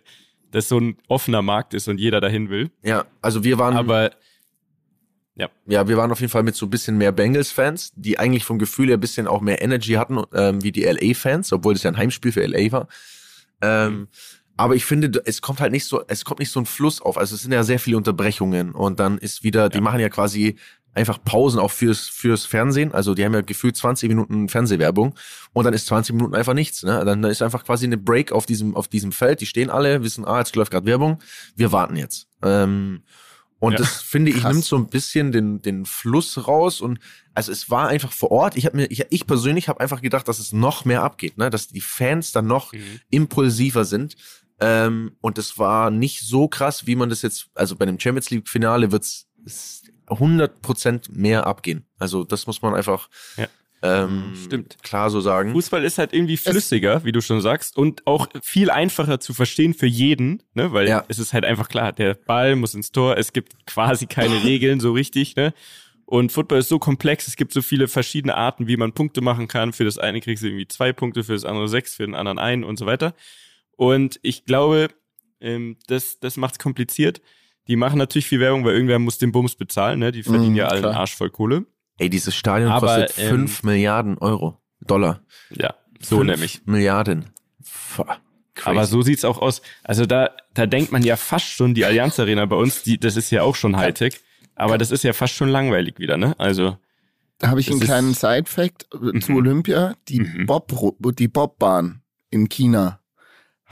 das so ein offener Markt ist und jeder dahin will. Ja, also wir waren. Aber Ja, wir waren auf jeden Fall mit so ein bisschen mehr Bengals-Fans, die eigentlich vom Gefühl her ein bisschen auch mehr Energy hatten, ähm, wie die LA-Fans, obwohl es ja ein Heimspiel für LA war. Ähm, aber ich finde, es kommt halt nicht so, es kommt nicht so ein Fluss auf. Also es sind ja sehr viele Unterbrechungen und dann ist wieder, die Ja. machen ja quasi einfach Pausen auch fürs, fürs Fernsehen. Also die haben ja gefühlt 20 Minuten Fernsehwerbung und dann ist 20 Minuten einfach nichts. Ne? Dann ist einfach quasi eine Break auf diesem, auf diesem Feld. Die stehen alle, wissen, ah, jetzt läuft gerade Werbung. Wir warten jetzt. Ähm, und Ja. das finde ich Krass. nimmt so ein bisschen den den Fluss raus und also es war einfach vor Ort. Ich habe mir ich, ich persönlich habe einfach gedacht, dass es noch mehr abgeht, ne, dass die Fans dann noch Mhm. impulsiver sind. Ähm, und es war nicht so krass, wie man das jetzt also bei dem Champions League Finale wird's es 100% mehr abgehen. Also das muss man einfach Ja. ähm, Stimmt. klar so sagen. Fußball ist halt irgendwie flüssiger, wie du schon sagst, und auch viel einfacher zu verstehen für jeden, ne? Weil Ja. es ist halt einfach klar, der Ball muss ins Tor, es gibt quasi keine Regeln so richtig, ne? Und Football ist so komplex, es gibt so viele verschiedene Arten, wie man Punkte machen kann. Für das eine kriegst du irgendwie zwei Punkte, für das andere sechs, für den anderen einen und so weiter. Und ich glaube, ähm, das, das macht's kompliziert. Die machen natürlich viel Werbung, weil irgendwer muss den Bums bezahlen, ne? Die verdienen Mhm, ja alle einen. Arsch voll Kohle. Ey, dieses Stadion Aber, kostet ähm, 5 Milliarden Euro, Dollar. Ja, so Fünf nämlich. Milliarden. Crazy. Aber so sieht's auch aus. Also da, da denkt man ja fast schon, die Allianz Arena bei uns, die, das ist ja auch schon Hightech. Aber das ist ja fast schon langweilig wieder, ne? Also, Da habe ich einen kleinen Side-Fact äh, zu Mhm. Olympia. Die, Mhm. Bob, die Bobbahn in China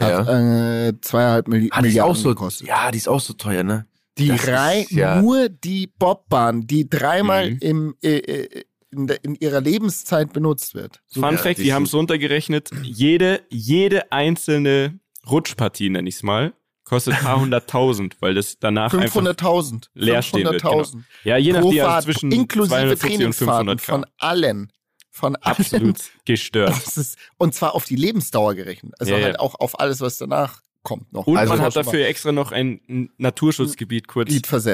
hat äh, zweieinhalb Milli Ah, die ist Milliarden auch so, gekostet. ja, die ist auch so teuer, ne? Die das rein, ist ja- nur die Bobbahn, die dreimal Mhm. im, äh, äh, in, der, in ihrer Lebenszeit benutzt wird. So, Fun ja, Fact, die die haben es runtergerechnet, jede, jede einzelne Rutschpartie, nenn ich's mal, kostet ein paar hunderttausend, weil das danach einfach 500.000. leer stehen wird, 500.000. Ja, je nachdem, also Fahrt, zwischen inklusive 250 und Trainingsfahrten 500 von allen. Von allen. Absolut gestört. Das ist, und zwar auf die Lebensdauer gerechnet. Also Ja, ja. halt auch auf alles, was danach kommt noch. Und Also man hat dafür extra noch ein Naturschutzgebiet kurz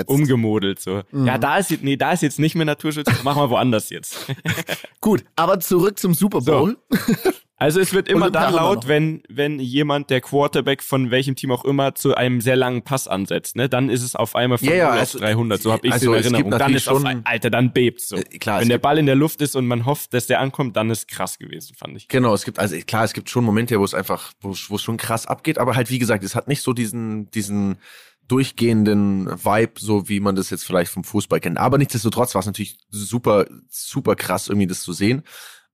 umgemodelt. So. Mhm. Ja, da ist, jetzt- nee, da ist jetzt nicht mehr Naturschutz, machen wir woanders jetzt. Gut, aber zurück zum Super So. Also es wird immer dann laut, wenn, wenn jemand, der Quarterback von welchem Team auch immer, zu einem sehr langen Pass ansetzt. Ne? Dann ist es auf einmal von Ja, ja, 0 also- auf 300. So habe ich also in Erinnerung. Dann ist auf schon- ein, Alter, dann bebt's so. Äh, klar, wenn der Ball in der Luft ist und man hofft, dass der ankommt, dann ist krass gewesen, fand ich. Genau, es gibt, also klar, es gibt schon Momente, wo es einfach, wo es schon krass abgeht, aber halt, wie gesagt, es hat nicht so diesen, diesen durchgehenden Vibe, so wie man das jetzt vielleicht vom Fußball kennt. Aber nichtsdestotrotz war es natürlich super, super krass, irgendwie das zu sehen.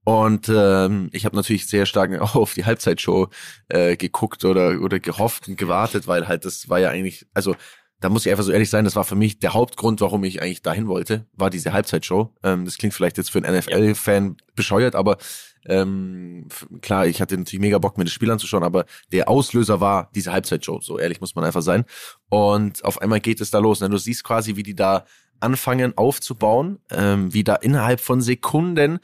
Und ähm, ich habe natürlich sehr stark auch auf die Halbzeitshow äh, geguckt oder, oder gehofft und gewartet, weil halt das war ja eigentlich, also da muss ich einfach so ehrlich sein, das war für mich der Hauptgrund, warum ich eigentlich dahin wollte, war diese Halbzeitshow. Ähm, das klingt vielleicht jetzt für einen NFL-Fan bescheuert, aber ähm, klar, ich hatte natürlich mega Bock, mir das Spiel anzuschauen, aber der Auslöser war diese Halbzeitshow, so ehrlich muss man einfach sein. Und auf einmal geht es da los. Ne? Du siehst quasi, wie die da anfangen aufzubauen, ähm, wie da innerhalb von Sekunden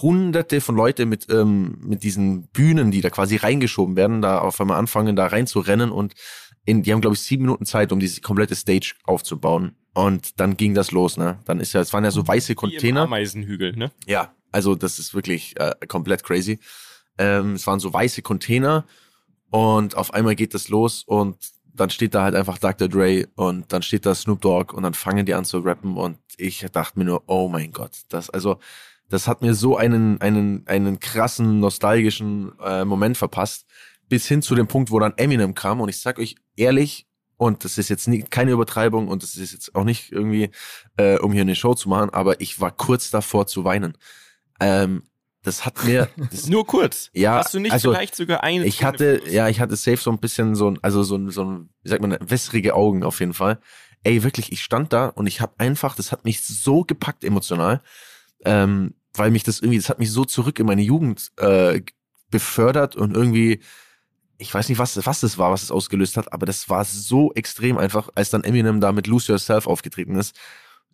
hunderte von Leute mit, ähm, mit diesen Bühnen, die da quasi reingeschoben werden, da auf einmal anfangen, da reinzurennen und in, die haben, glaube ich, sieben Minuten Zeit, um diese komplette Stage aufzubauen. Und dann ging das los, ne? Dann ist ja, es waren ja so weiße Container. Wie im Ameisenhügel, ne? Ja, also das ist wirklich äh, komplett crazy. Ähm, es waren so weiße Container und auf einmal geht das los und dann steht da halt einfach Dr. Dre und dann steht da Snoop Dogg und dann fangen die an zu rappen und ich dachte mir nur, oh mein Gott, das also das hat mir so einen einen einen krassen nostalgischen äh, Moment verpasst bis hin zu dem Punkt, wo dann Eminem kam und ich sag euch ehrlich und das ist jetzt nie, keine Übertreibung und das ist jetzt auch nicht irgendwie äh, um hier eine Show zu machen, aber ich war kurz davor zu weinen. Ähm, das hat mir das, nur kurz. Ja, hast du nicht also, vielleicht sogar eine? Ich hatte, ja, ich hatte safe so ein bisschen so ein, also so ein, so ein, wie sagt man, wässrige Augen auf jeden Fall. Ey, wirklich, ich stand da und ich habe einfach, das hat mich so gepackt emotional, ähm, weil mich das irgendwie, das hat mich so zurück in meine Jugend äh, befördert und irgendwie, ich weiß nicht, was, was das war, was es ausgelöst hat, aber das war so extrem einfach, als dann Eminem da mit Lose Yourself aufgetreten ist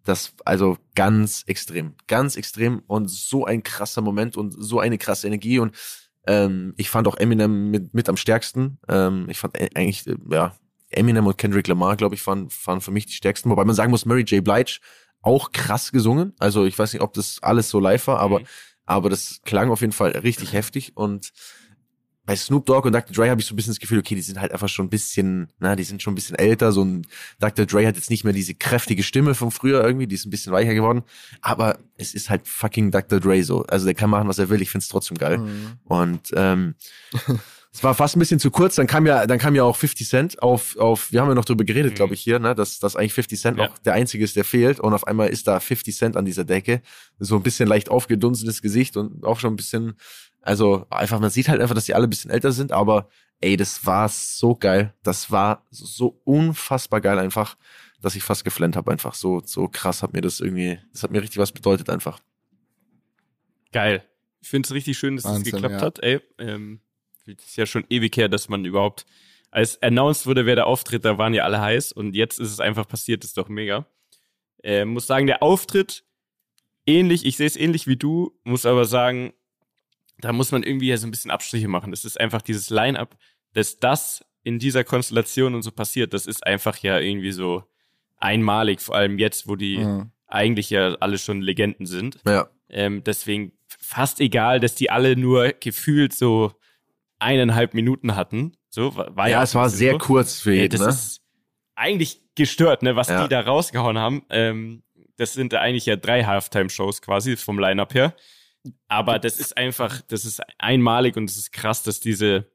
das, also ganz extrem, ganz extrem und so ein krasser Moment und so eine krasse Energie und ähm, ich fand auch Eminem mit, mit am stärksten. Ähm, ich fand e, eigentlich, äh, ja, Eminem und Kendrick Lamar, glaube ich, waren, waren für mich die stärksten. Wobei man sagen muss, Mary J. Blige auch krass gesungen. Also ich weiß nicht, ob das alles so live war, aber, mhm. aber das klang auf jeden Fall richtig heftig und bei Snoop Dogg und Dr. Dre habe ich so ein bisschen das Gefühl, okay, die sind halt einfach schon ein bisschen, na, die sind schon ein bisschen älter. So ein Dr. Dre hat jetzt nicht mehr diese kräftige Stimme von früher irgendwie, die ist ein bisschen weicher geworden. Aber es ist halt fucking Dr. Dre so. Also der kann machen, was er will. Ich find's trotzdem geil. Mhm. Und ähm, es war fast ein bisschen zu kurz. Dann kam ja, dann kam ja auch 50 Cent auf, auf. Wir haben ja noch drüber geredet, mhm. glaube ich hier, ne, dass, dass eigentlich 50 Cent ja. auch der einzige ist, der fehlt. Und auf einmal ist da 50 Cent an dieser Decke, so ein bisschen leicht aufgedunsenes Gesicht und auch schon ein bisschen also einfach, man sieht halt einfach, dass die alle ein bisschen älter sind, aber ey, das war so geil. Das war so unfassbar geil einfach, dass ich fast geflennt habe. Einfach so, so krass hat mir das irgendwie, das hat mir richtig was bedeutet einfach. Geil. Ich finde es richtig schön, dass es geklappt ja. hat. Ey, ähm, es ist ja schon ewig her, dass man überhaupt, als announced wurde, wer der Auftritt, da waren ja alle heiß und jetzt ist es einfach passiert, ist doch mega. Äh, muss sagen, der Auftritt ähnlich, ich sehe es ähnlich wie du, muss aber sagen, da muss man irgendwie ja so ein bisschen Abstriche machen. Das ist einfach dieses Line-up, dass das in dieser Konstellation und so passiert, das ist einfach ja irgendwie so einmalig, vor allem jetzt, wo die mhm. eigentlich ja alle schon Legenden sind. Ja. Ähm, deswegen fast egal, dass die alle nur gefühlt so eineinhalb Minuten hatten. So war ja, ja es war sehr so. kurz für jeden. das ne? ist eigentlich gestört, ne, was ja. die da rausgehauen haben. Ähm, das sind eigentlich ja drei Halftime-Shows quasi vom Line-up her. Aber das ist einfach, das ist einmalig und es ist krass, dass diese,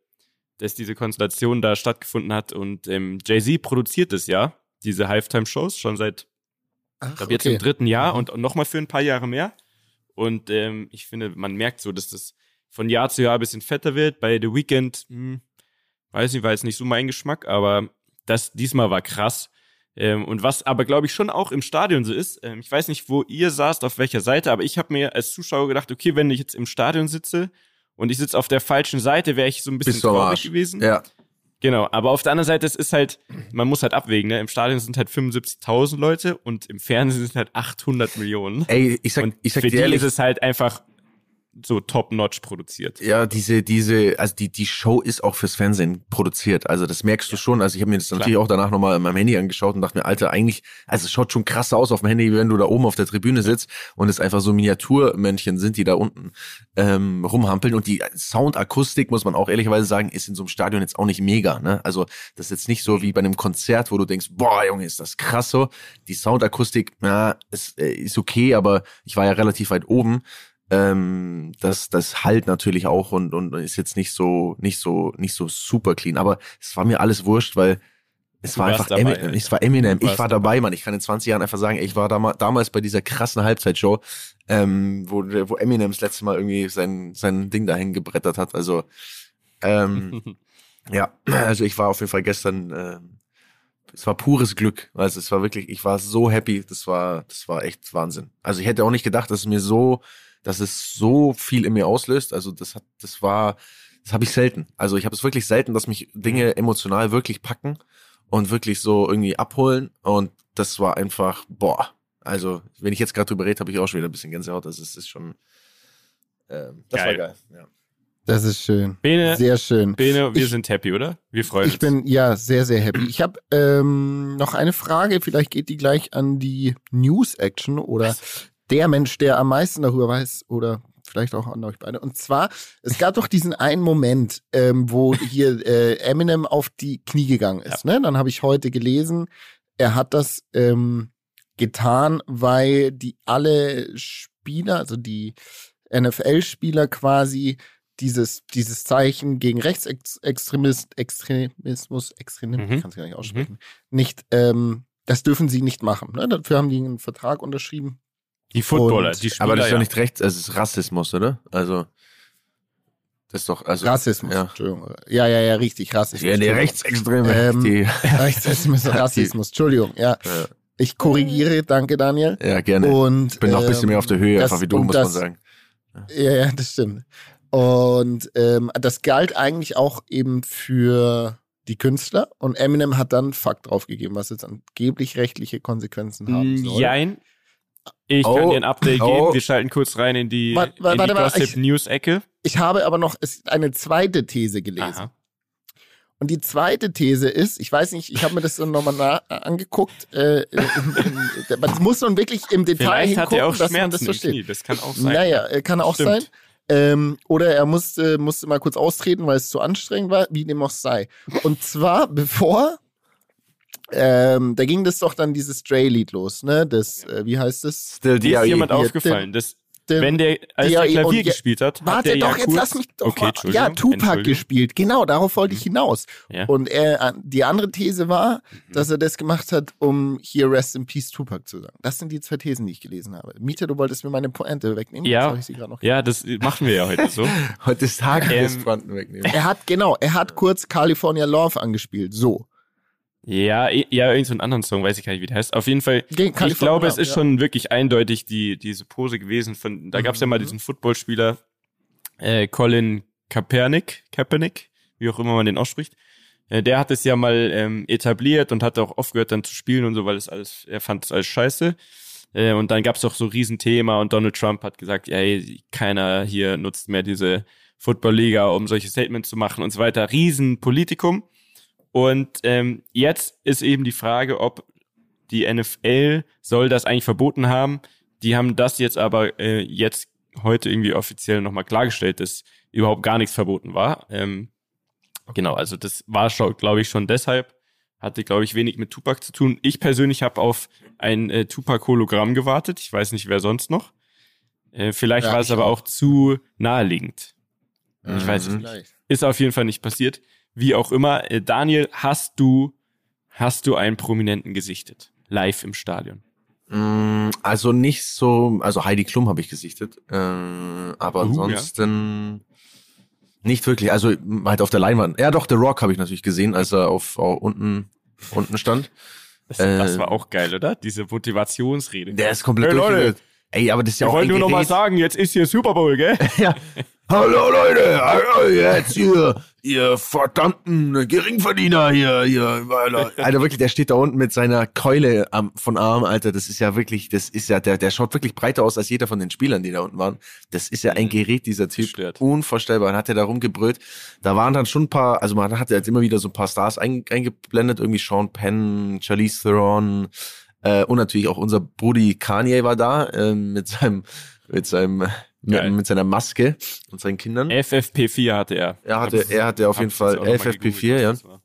dass diese Konstellation da stattgefunden hat. Und ähm, Jay-Z produziert das ja, diese Halftime-Shows, schon seit, Ach, glaub, jetzt okay. im dritten Jahr und, und nochmal für ein paar Jahre mehr. Und ähm, ich finde, man merkt so, dass das von Jahr zu Jahr ein bisschen fetter wird. Bei The Weeknd, hm, weiß nicht, war jetzt nicht so mein Geschmack, aber das diesmal war krass. Ähm, und was aber, glaube ich, schon auch im Stadion so ist, ähm, ich weiß nicht, wo ihr saßt, auf welcher Seite, aber ich habe mir als Zuschauer gedacht, okay, wenn ich jetzt im Stadion sitze und ich sitze auf der falschen Seite, wäre ich so ein bisschen traurig gewesen. Ja. Genau, aber auf der anderen Seite, es ist halt, man muss halt abwägen, ne? Im Stadion sind halt 75.000 Leute und im Fernsehen sind halt 800 Millionen. Ey, ich sag, und ich sag für dir die ehrlich, ist es halt einfach so top-notch produziert. Ja, diese, diese, also die, die Show ist auch fürs Fernsehen produziert. Also das merkst du schon. Also ich habe mir das Klar. natürlich auch danach nochmal in meinem Handy angeschaut und dachte mir, Alter, eigentlich, also es schaut schon krasser aus auf dem Handy, wenn du da oben auf der Tribüne sitzt und es einfach so Miniaturmännchen sind, die da unten ähm, rumhampeln. Und die Soundakustik, muss man auch ehrlicherweise sagen, ist in so einem Stadion jetzt auch nicht mega. Ne? Also das ist jetzt nicht so wie bei einem Konzert, wo du denkst, boah, Junge, ist das krass so. Die Soundakustik, na, ist, äh, ist okay, aber ich war ja relativ weit oben ähm, das das halt natürlich auch und und ist jetzt nicht so nicht so nicht so super clean aber es war mir alles wurscht weil es du war einfach dabei, Eminem, es war Eminem ich war dabei Mann ich kann in 20 Jahren einfach sagen ich war damals damals bei dieser krassen Halbzeitshow ähm, wo wo Eminem das letzte Mal irgendwie sein sein Ding dahin gebrettert hat also ähm, ja also ich war auf jeden Fall gestern äh, es war pures Glück. Also es war wirklich, ich war so happy. Das war, das war echt Wahnsinn. Also ich hätte auch nicht gedacht, dass es mir so dass es so viel in mir auslöst. Also das hat, das war, das habe ich selten. Also ich habe es wirklich selten, dass mich Dinge mhm. emotional wirklich packen und wirklich so irgendwie abholen. Und das war einfach, boah. Also wenn ich jetzt gerade drüber rede, habe ich auch schon wieder ein bisschen Gänsehaut. Das ist, ist schon, Ähm, das Geil. war geil. Ja. Das ist schön. Bene, Sehr schön. Bene, wir Ich- sind happy, oder? Wir freuen Ich uns. bin ja sehr, sehr happy. Ich habe ähm, noch eine Frage, vielleicht geht die gleich an die News-Action oder der Mensch, der am meisten darüber weiß oder vielleicht auch an euch beide. Und zwar, es gab doch diesen einen Moment, ähm, wo hier äh, Eminem auf die Knie gegangen ist. Ne? Dann habe ich heute gelesen, er hat das ähm, getan, weil die alle Spieler, also die NFL-Spieler quasi dieses, dieses Zeichen gegen Rechtsextremist, Extremismus, Extremismus, Mhm. ich kann es gar nicht aussprechen, nicht, ähm, das dürfen sie nicht machen. Ne? Dafür haben die einen Vertrag unterschrieben. Die Footballer, Und- die Spieler, Aber das ist ja. doch nicht rechts, also es ist Rassismus, oder? Also, das ist doch, also. Rassismus, Ja, Entschuldigung. Ja, ja, ja, richtig, Rassismus. ja die Entschuldigung. Rechtsextreme, Ähm, die, Rechtsextremismus, Rassismus, Entschuldigung, ja. ja, Ich korrigiere, danke Daniel. ja, gerne. Und, ich bin noch ein bisschen ähm, mehr auf der Höhe, das- einfach wie du, muss das- man sagen. Ja, ja, das stimmt. Und ähm, das galt eigentlich auch eben für die Künstler und Eminem hat dann Fakt draufgegeben, was jetzt angeblich rechtliche Konsequenzen haben soll. Jein. Ich Oh, kann dir ein Update oh. geben. Wir schalten kurz rein in die, Warte, in warte, die warte, ich- Gossip News Ecke. Ich habe aber noch eine zweite These gelesen. Aha. Und die zweite These ist, ich weiß nicht, ich habe mir das so nochmal angeguckt, äh, in, in, in, das muss man wirklich im Detail Vielleicht hat hingucken, er auch dass man das Schmerzen versteht. Knie. Das kann auch sein. Naja, äh, kann auch Stimmt. sein. Ähm, oder er musste, musste mal kurz austreten, weil es zu anstrengend war, wie dem auch sei. Und zwar, bevor, ähm, da ging das doch dann dieses Dre-Lied los, ne? Das, äh, wie heißt das? Still Dir ist DRE. jemand hier, aufgefallen, dass Den- wenn der, als Ja, der Klavier gespielt hat, hat Warte der ja doch, jetzt lass mich doch okay, mal. Ja, Tupac gespielt. Genau, darauf wollte ich hinaus. Ja. Und er, die andere These war, Mhm. dass er das gemacht hat, um hier Rest in Peace Tupac zu sagen. Das sind die zwei Thesen, die ich gelesen habe. Mieter, du wolltest mir meine Pointe wegnehmen. Ja. Ja, das machen wir ja heute so. Heute ist Tag Ähm, des Branden wegnehmen. Er hat, genau, er hat kurz California Love angespielt. So. Ja, ja, irgend so einen anderen Song, weiß ich gar nicht, wie der heißt. Auf jeden Fall, Gegen ich California glaube, es ist ja. schon wirklich eindeutig die, diese Pose gewesen von, da gab es ja mal Mhm. diesen Footballspieler, äh, Colin Kaepernick, Kaepernick, wie auch immer man den ausspricht. Äh, der hat es ja mal ähm, etabliert und hat auch aufgehört dann zu spielen und so, weil es alles, er fand es alles scheiße. Äh, und dann gab es auch so Riesenthema und Donald Trump hat gesagt, ey, keiner hier nutzt mehr diese Football-Liga, um solche Statements zu machen und so weiter. Riesenpolitikum. Und ähm, jetzt ist eben die Frage, ob die NFL soll das eigentlich verboten haben. Die haben das jetzt aber äh, jetzt heute irgendwie offiziell nochmal klargestellt, dass überhaupt gar nichts verboten war. Ähm, Genau, also das war schon, glaube ich, schon deshalb, hatte, glaube ich, wenig mit Tupac zu tun. Ich persönlich habe auf ein äh, Tupac-Hologramm gewartet. Ich weiß nicht, wer sonst noch. Äh, vielleicht Ja, war es aber auch. auch zu naheliegend. Ich weiß es Mhm. nicht. Ist auf jeden Fall nicht passiert. Wie auch immer. Äh, Daniel, hast du, hast du einen Prominenten gesichtet? Live im Stadion. Mm, Also nicht so, also Heidi Klum habe ich gesichtet, äh, aber Uh, ansonsten nicht wirklich. Also halt auf der Leinwand. Ja, doch, The Rock habe ich natürlich gesehen, als er auf, auf unten unten stand. Das, Äh, das war auch geil, oder? Diese Motivationsrede. Der ist komplett Hey, Leute. Ey, aber das ist ja Wir auch wollen ein nur noch mal Gerät. sagen, jetzt ist hier Super Bowl, gell? Ja. Hallo Leute, hallo jetzt ihr, ihr verdammten Geringverdiener hier, hier, Alter, wirklich, der steht da unten mit seiner Keule am, von Arm, Alter, das ist ja wirklich, das ist ja, der, der schaut wirklich breiter aus als jeder von den Spielern, die da unten waren. Das ist ja ein Gerät, dieser Typ. Gestört. Unvorstellbar. Dann hat er da rumgebrüllt. Da waren dann schon ein paar, also man hatte jetzt immer wieder so ein paar Stars ein, eingeblendet, irgendwie Sean Penn, Charlize Theron, äh, und natürlich auch unser Brudi Kanye war da, ähm, mit seinem, mit seinem, Geil. mit seiner Maske und seinen Kindern. FFP4 hatte er. Er hatte, er hatte auf jeden Fall jetzt auch noch mal FFP4, gegoogelt, ja.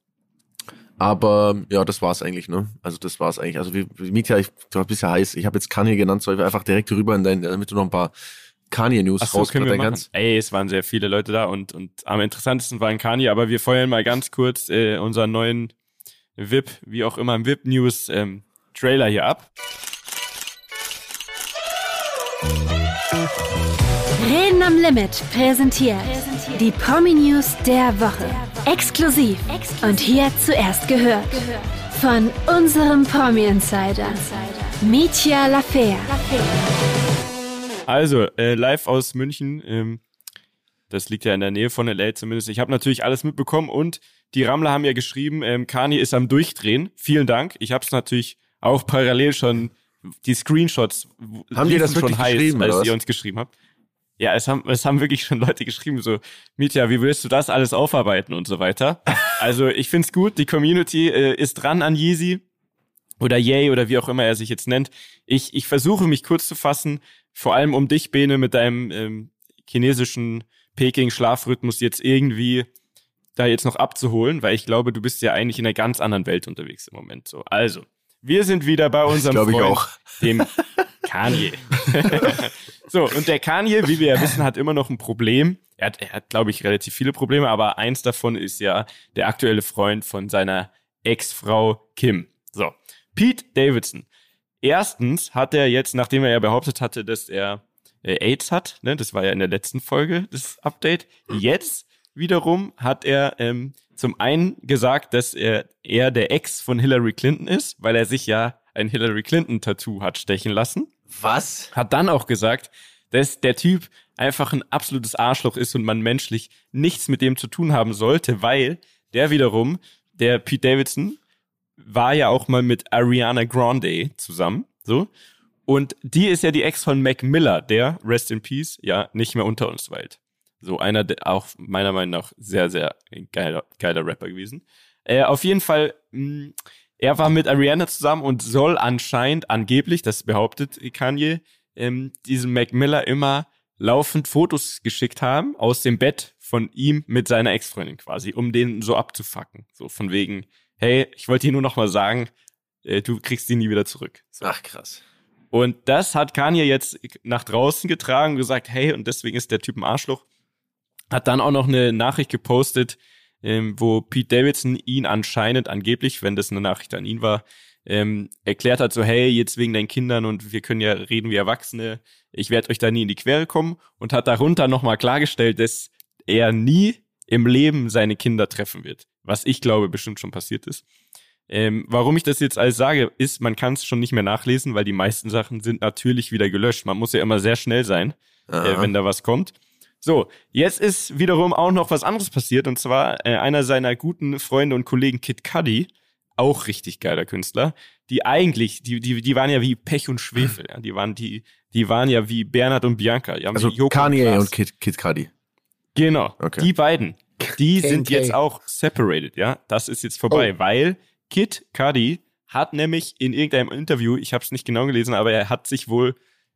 Aber ja, das war's eigentlich, ne? Also das war's eigentlich. Also wie, Mietja, ich du bist ja heiß. Ich habe jetzt Kanye genannt, soll ich einfach direkt rüber in dein, damit du noch ein paar Kanye News Ach so, rausbringen kannst. Ey, es waren sehr viele Leute da und, und am interessantesten war ein Kanye, aber wir feuern mal ganz kurz äh, unseren neuen VIP, wie auch immer, VIP News ähm, Trailer hier ab. Reden am Limit präsentiert die Promi News der Woche. Exklusiv und hier zuerst gehört von unserem Promi Insider Mitya Lafer. Also, äh, live aus München. Ähm, das liegt ja in der Nähe von LA zumindest. Ich habe natürlich alles mitbekommen und die Rammler haben ja geschrieben, ähm, Kanye ist am Durchdrehen. Vielen Dank. Ich habe es natürlich auch parallel schon, die Screenshots Haben die das wirklich geschrieben, als ihr uns geschrieben habt. Ja, es haben, es haben wirklich schon Leute geschrieben, so, Mietja, wie willst du das alles aufarbeiten und so weiter. Also ich find's gut, die Community äh, ist dran an Yeezy oder Yay oder wie auch immer er sich jetzt nennt. Ich, ich versuche mich kurz zu fassen, vor allem um dich, Bene, mit deinem ähm, chinesischen Peking-Schlafrhythmus jetzt irgendwie da jetzt noch abzuholen, weil ich glaube, du bist ja eigentlich in einer ganz anderen Welt unterwegs im Moment. So, also, wir sind wieder bei unserem Freund, ich auch. dem Kanye. so, und der Kanye, wie wir ja wissen, hat immer noch ein Problem. Er hat, er hat, glaube ich, relativ viele Probleme, aber eins davon ist ja der aktuelle Freund von seiner Ex-Frau Kim. So, Pete Davidson. Erstens hat er jetzt, nachdem er ja behauptet hatte, dass er äh, AIDS hat, ne, das war ja in der letzten Folge das Update, jetzt wiederum hat er ähm, zum einen gesagt, dass er, er der Ex von Hillary Clinton ist, weil er sich ja ein Hillary Clinton Tattoo hat stechen lassen. Was? Hat dann auch gesagt, dass der Typ einfach ein absolutes Arschloch ist und man menschlich nichts mit dem zu tun haben sollte, weil der wiederum, der Pete Davidson, war ja auch mal mit Ariana Grande zusammen, so. Und die ist ja die Ex von Mac Miller, der, rest in peace, ja, nicht mehr unter uns weilt. So einer, der auch meiner Meinung nach sehr, sehr geiler, geiler Rapper gewesen. Äh, auf jeden Fall, mh, er war mit Ariana zusammen und soll anscheinend, angeblich, das behauptet Kanye, ähm, diesem Mac Miller immer laufend Fotos geschickt haben aus dem Bett von ihm mit seiner Ex-Freundin quasi, um den so abzufacken. So von wegen, hey, ich wollte dir nur noch mal sagen, äh, du kriegst die nie wieder zurück. So. Ach krass. Und das hat Kanye jetzt nach draußen getragen und gesagt, hey, und deswegen ist der Typ ein Arschloch. Hat dann auch noch eine Nachricht gepostet, ähm, wo Pete Davidson ihn anscheinend angeblich, wenn das eine Nachricht an ihn war, ähm, erklärt hat, so hey, jetzt wegen deinen Kindern und wir können ja reden wie Erwachsene, ich werde euch da nie in die Quere kommen und hat darunter nochmal klargestellt, dass er nie im Leben seine Kinder treffen wird, was ich glaube bestimmt schon passiert ist. Ähm, warum ich das jetzt alles sage, ist, man kann es schon nicht mehr nachlesen, weil die meisten Sachen sind natürlich wieder gelöscht. Man muss ja immer sehr schnell sein, äh, wenn da was kommt. So, jetzt ist wiederum auch noch was anderes passiert und zwar äh, einer seiner guten Freunde und Kollegen Kid Cudi, auch richtig geiler Künstler, die eigentlich, die, die, die waren ja wie Pech und Schwefel, ja. die waren die, die waren ja wie Bernhard und Bianca. Die haben also Joko Kanye Klaas. und Kid, Kid Cudi. Genau, Okay. die beiden, die KK. sind jetzt auch separated, ja. Das ist jetzt vorbei, Oh. weil Kid Cudi hat nämlich in irgendeinem Interview, ich habe es nicht genau gelesen, aber er hat sich wohl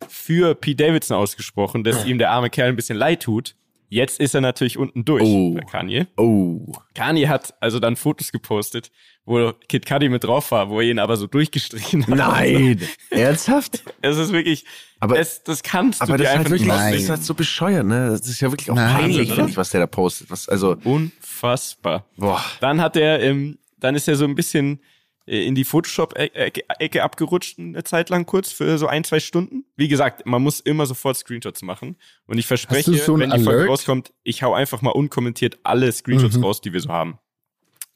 für Pete Davidson ausgesprochen, dass ihm der arme Kerl ein bisschen leid tut. Jetzt ist er natürlich unten durch, Oh. bei Kanye. Oh. Kanye hat also dann Fotos gepostet, wo Kid Cudi mit drauf war, wo er ihn aber so durchgestrichen hat. Nein. Ernsthaft? Es ist wirklich, Aber, es, das kannst du aber dir das ist halt einfach nicht wirklich, Nein. das ist halt so bescheuert, ne? Das ist ja wirklich auch Nein. peinlich, finde ich, was der da postet. Was, also, Unfassbar. boah. Dann hat er, ähm, dann ist er so ein bisschen äh, in die Photoshop-Ecke abgerutscht eine Zeit lang kurz für so ein, zwei Stunden. Wie gesagt, man muss immer sofort Screenshots machen. Und ich verspreche, so wenn die Folge rauskommt, ich hau einfach mal unkommentiert alle Screenshots Mhm. raus, die wir so haben.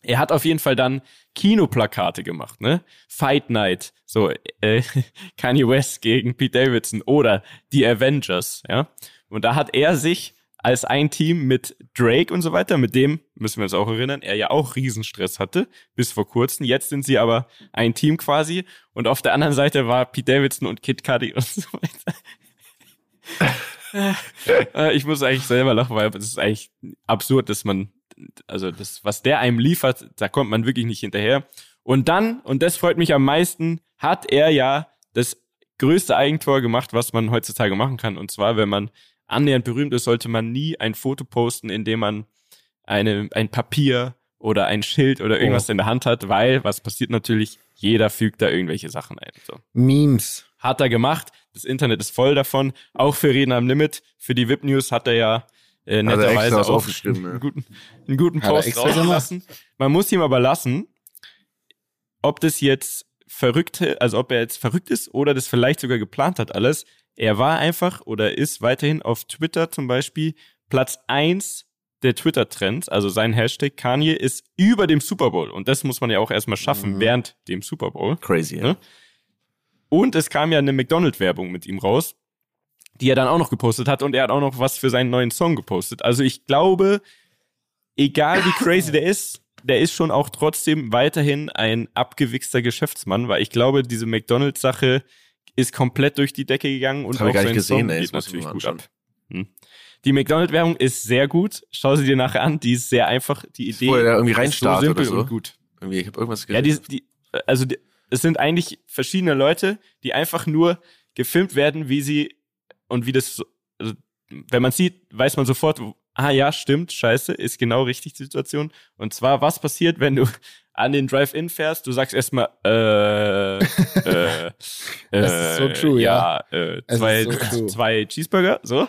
Er hat auf jeden Fall dann Kinoplakate gemacht, ne? Fight Night, so äh, Kanye West gegen Pete Davidson oder die Avengers, ja? Und da hat er sich als ein Team mit Drake und so weiter, mit dem müssen wir uns auch erinnern, er ja auch Riesenstress hatte bis vor kurzem. Jetzt sind sie aber ein Team quasi und auf der anderen Seite war Pete Davidson und Kid Cudi und so weiter. Äh, ich muss eigentlich selber lachen, weil es ist eigentlich absurd, dass man, also das, was der einem liefert, da kommt man wirklich nicht hinterher. Und dann, und das freut mich am meisten, hat er ja das größte Eigentor gemacht, was man heutzutage machen kann. Und zwar, wenn man annähernd berühmt ist, sollte man nie ein Foto posten, in dem man eine, ein Papier oder ein Schild oder irgendwas in der Hand hat, weil, was passiert natürlich, jeder fügt da irgendwelche Sachen ein. So. Memes. Hat er gemacht. Das Internet ist voll davon. Auch für Reden am Limit. Für die VIP-News hat er ja äh, er netterweise was auch einen guten, einen guten Post rausgelassen. Man muss ihm aber lassen, ob das jetzt verrückt, also ob er jetzt verrückt ist oder das vielleicht sogar geplant hat alles. Er war einfach oder ist weiterhin auf Twitter zum Beispiel Platz eins der Twitter-Trends, also sein Hashtag Kanye ist über dem Super Bowl. Und das muss man ja auch erstmal schaffen Mhm. während dem Super Bowl. Crazy, ja. Ne? Und es kam ja eine McDonald-Werbung mit ihm raus, die er dann auch noch gepostet hat und er hat auch noch was für seinen neuen Song gepostet. Also ich glaube, egal wie crazy der ist, der ist schon auch trotzdem weiterhin ein abgewichster Geschäftsmann, weil ich glaube, diese McDonald-Sache ist komplett durch die Decke gegangen und auch sein gesehen, Song ey. geht natürlich gut ab. Hm. Die McDonald-Werbung ist sehr gut. Schau sie dir nachher an. Die ist sehr einfach. Die Idee er da irgendwie ist so simpel so. und gut. Irgendwie, ich habe irgendwas Ja, gesehen. die, die, also die, es sind eigentlich verschiedene Leute, die einfach nur gefilmt werden, wie sie und wie das, so- also, wenn man sieht, weiß man sofort, ah ja, stimmt, scheiße, ist genau richtig die Situation. Und zwar, was passiert, wenn du an den Drive-In fährst, du sagst erstmal, äh, äh, Das ist so äh, true, ja, äh, Es zwei, so zwei Cheeseburger, so.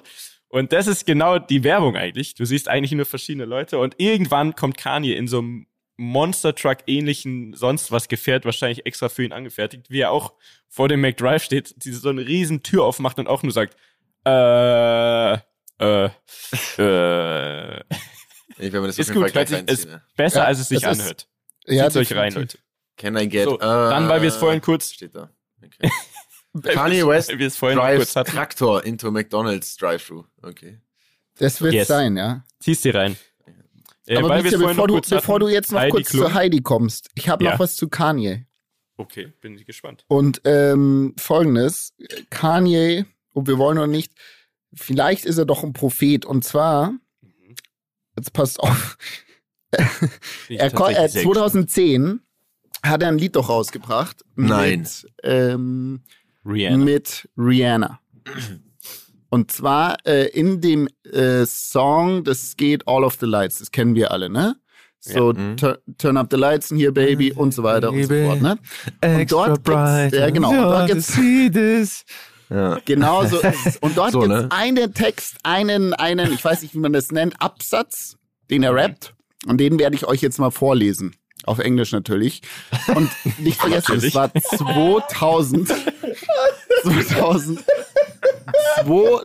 Und das ist genau die Werbung eigentlich. Du siehst eigentlich nur verschiedene Leute und irgendwann kommt Kanye in so einem Monster Truck ähnlichen sonst was Gefährt, wahrscheinlich extra für ihn angefertigt, wie er auch vor dem McDrive steht, die so eine riesen Tür aufmacht und auch nur sagt, äh, äh, äh. ich werde mir das Ist auf jeden gut, Fall hört gleich sich, ist besser, Ja, als es sich das ist- anhört. Ja, Zieht's euch rein. Leute. Can I get, So, äh, dann, weil wir es vorhin kurz, Steht da. Okay. Kanye West weil wir es vorhin noch drives. Traktor into McDonald's Drive-Thru. Okay. Das wird Yes. sein, ja. Ziehst sie rein. Äh, Aber vorhin bevor, noch du, bevor du jetzt noch Heidi kurz Klum. zu Heidi kommst, ich habe Ja. noch was zu Kanye. Okay, bin ich gespannt. Und ähm, folgendes, Kanye, ob wir wollen oder nicht, vielleicht ist er doch ein Prophet. Und zwar, jetzt passt auf, er, äh, sehr 2010 hat er ein Lied doch rausgebracht. Nein. Mit, ähm. Rihanna. mit Rihanna. Und zwar äh, in dem äh, Song, das geht All of the Lights, das kennen wir alle, ne? So, Ja. Mhm. turn, up the lights in here, baby, und so weiter und so Baby. fort, ne? Und dort gibt's, ja, genau, und dort gibt's, Ja. genau so ist es. Und dort So, gibt's ne? einen Text, einen, einen, ich weiß nicht, wie man das nennt, Absatz, den er rappt. Und den werde ich euch jetzt mal vorlesen. Auf Englisch natürlich. Und nicht vergessen, es war 2000. 2000. 2,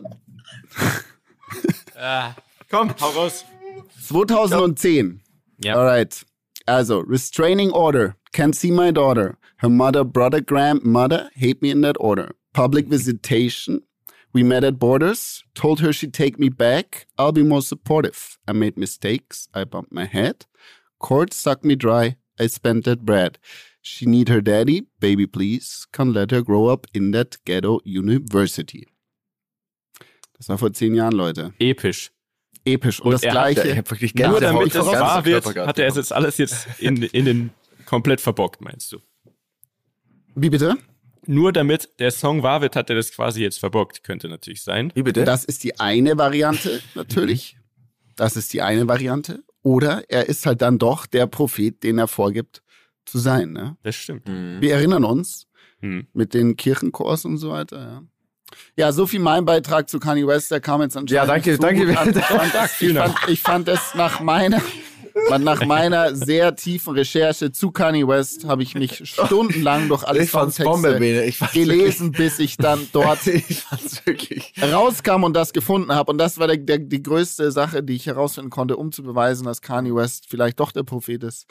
Ah, komm, hau raus. 2010. Ja. Alright. Also, restraining order. Can't see my daughter. Her mother, brother, grandmother hate me in that order. Public visitation. We met at borders. Told her she'd take me back. I'll be more supportive. I made mistakes. I bumped my head. Court sucked me dry. I spent that bread. She need her daddy. Baby, please. Can't let her grow up in that ghetto university. Das war vor zehn Jahren, Leute. Episch. Episch. Und, Und das er hat- Gleiche. Ich hab wirklich Nur damit das wahr wird, hat er es jetzt alles jetzt in, in den komplett verbockt, meinst du? Wie bitte? Nur damit der Song wahr wird, hat er das quasi jetzt verbockt. Könnte natürlich sein. Wie bitte? Das ist die eine Variante, natürlich. Das ist die eine Variante. Oder er ist halt dann doch der Prophet, den er vorgibt zu sein. Ne? Das stimmt. Mhm. Wir erinnern uns Hm. mit den Kirchenchors und so weiter. Ja, ja so viel mein Beitrag zu Kanye West. Der kam jetzt anscheinend Ja, danke, so danke. an. Ich fand, ich, fand, ich fand es nach meiner, nach meiner sehr tiefen Recherche zu Kanye West habe ich mich stundenlang durch alle Ich Songtexte gelesen, bis ich dann dort Ich rauskam und das gefunden habe. Und das war der, der, die größte Sache, die ich herausfinden konnte, um zu beweisen, dass Kanye West vielleicht doch der Prophet ist.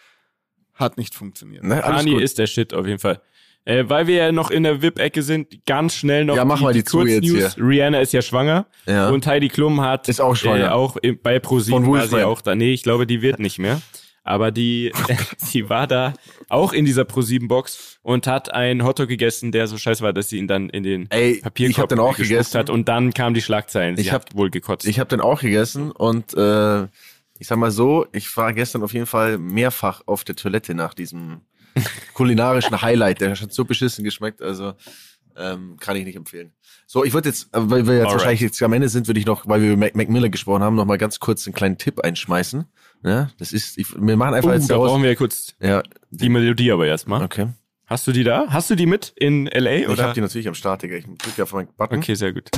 Hat nicht funktioniert. Ne, Kanye ist der Shit auf jeden Fall. Äh, weil wir ja noch in der VIP-Ecke sind, ganz schnell noch Ja, mach mal die jetzt Kurznews. Rihanna ist ja schwanger Ja. und Heidi Klum hat Ist auch schwanger. Äh, auch im, bei ProSieben war sie auch da. Nee, ich glaube, die wird nicht mehr. Aber die, die war da auch in dieser ProSieben-Box und hat einen Hotdog gegessen, der so scheiße war, dass sie ihn dann in den Ey, Papierkorb ich hab den auch gegessen. hat und dann kamen die Schlagzeilen. Sie Ich hat wohl gekotzt. Ich habe den auch gegessen und äh, ich sag mal so, ich war gestern auf jeden Fall mehrfach auf der Toilette nach diesem kulinarischen Highlight. Der hat so beschissen geschmeckt, also ähm, kann ich nicht empfehlen. So, ich würde jetzt, äh, weil wir jetzt Alright. wahrscheinlich jetzt am Ende sind, würde ich noch, weil wir über Mac, Mac Miller gesprochen haben, noch mal ganz kurz einen kleinen Tipp einschmeißen. Ja, das ist, ich, wir machen einfach uh, jetzt da daraus. brauchen wir kurz Ja, die Melodie aber erstmal. okay. Hast du die da? Hast du die mit in LA Ich oder? habe die natürlich am Start, Digga. Ich drücke auf meinen Button. okay, sehr gut.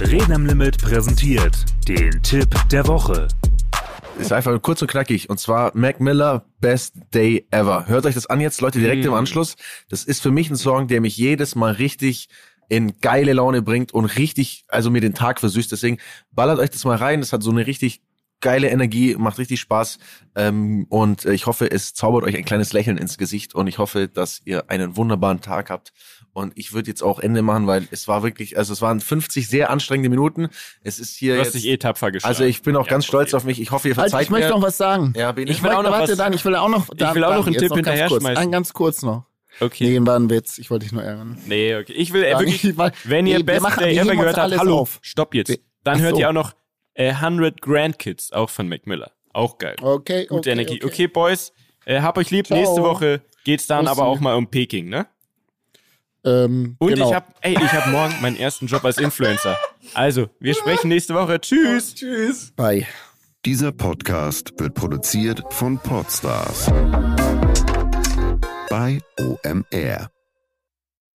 Reden am Limit präsentiert den Tipp der Woche. Ist einfach kurz und knackig. Und zwar Mac Miller, Best Day Ever. Hört euch das an jetzt, Leute, direkt im Mm. Anschluss. Das ist für mich ein Song, der mich jedes Mal richtig in geile Laune bringt und richtig, also mir den Tag versüßt. Deswegen ballert euch das mal rein. Das hat so eine richtig geile Energie, macht richtig Spaß. Ähm, und äh, ich hoffe, es zaubert euch ein kleines Lächeln ins Gesicht. Und ich hoffe, dass ihr einen wunderbaren Tag habt. Und ich würde jetzt auch Ende machen, weil es war wirklich, also es waren 50 sehr anstrengende Minuten. Es ist hier Du hast jetzt, dich eh tapfer geschlagen. also ich bin auch Ja, ganz stolz okay. auf mich. Ich hoffe, ihr verzeiht ich möchte mir. noch was sagen. Ja, Bene. Ich will auch noch warte, was- Dan, ich will auch noch, will auch noch einen Tipp ganz hinterher kurz, schmeißen. Ein ganz kurz noch. Okay. Nee, war ein Witz. Ich wollte dich nur ärgern. Nee, okay. Ich will äh, wirklich, wenn ihr nee, Best machen- Day wir Ever gehört habt, hallo, auf. stopp jetzt. Dann Ach hört so. ihr auch noch äh, 100 Grandkids, auch von Mac Miller. Auch geil. Okay, Gute okay, Energie. okay. Okay, Boys, äh, hab euch lieb. Ciao. Nächste Woche geht's dann Bussi. aber auch mal um Peking, ne? Ähm, Und genau. ich hab, ey, ich hab morgen meinen ersten Job als Influencer. Also, wir sprechen nächste Woche. Tschüss. Tschüss. Bye. Dieser Podcast wird produziert von Podstars bei OMR.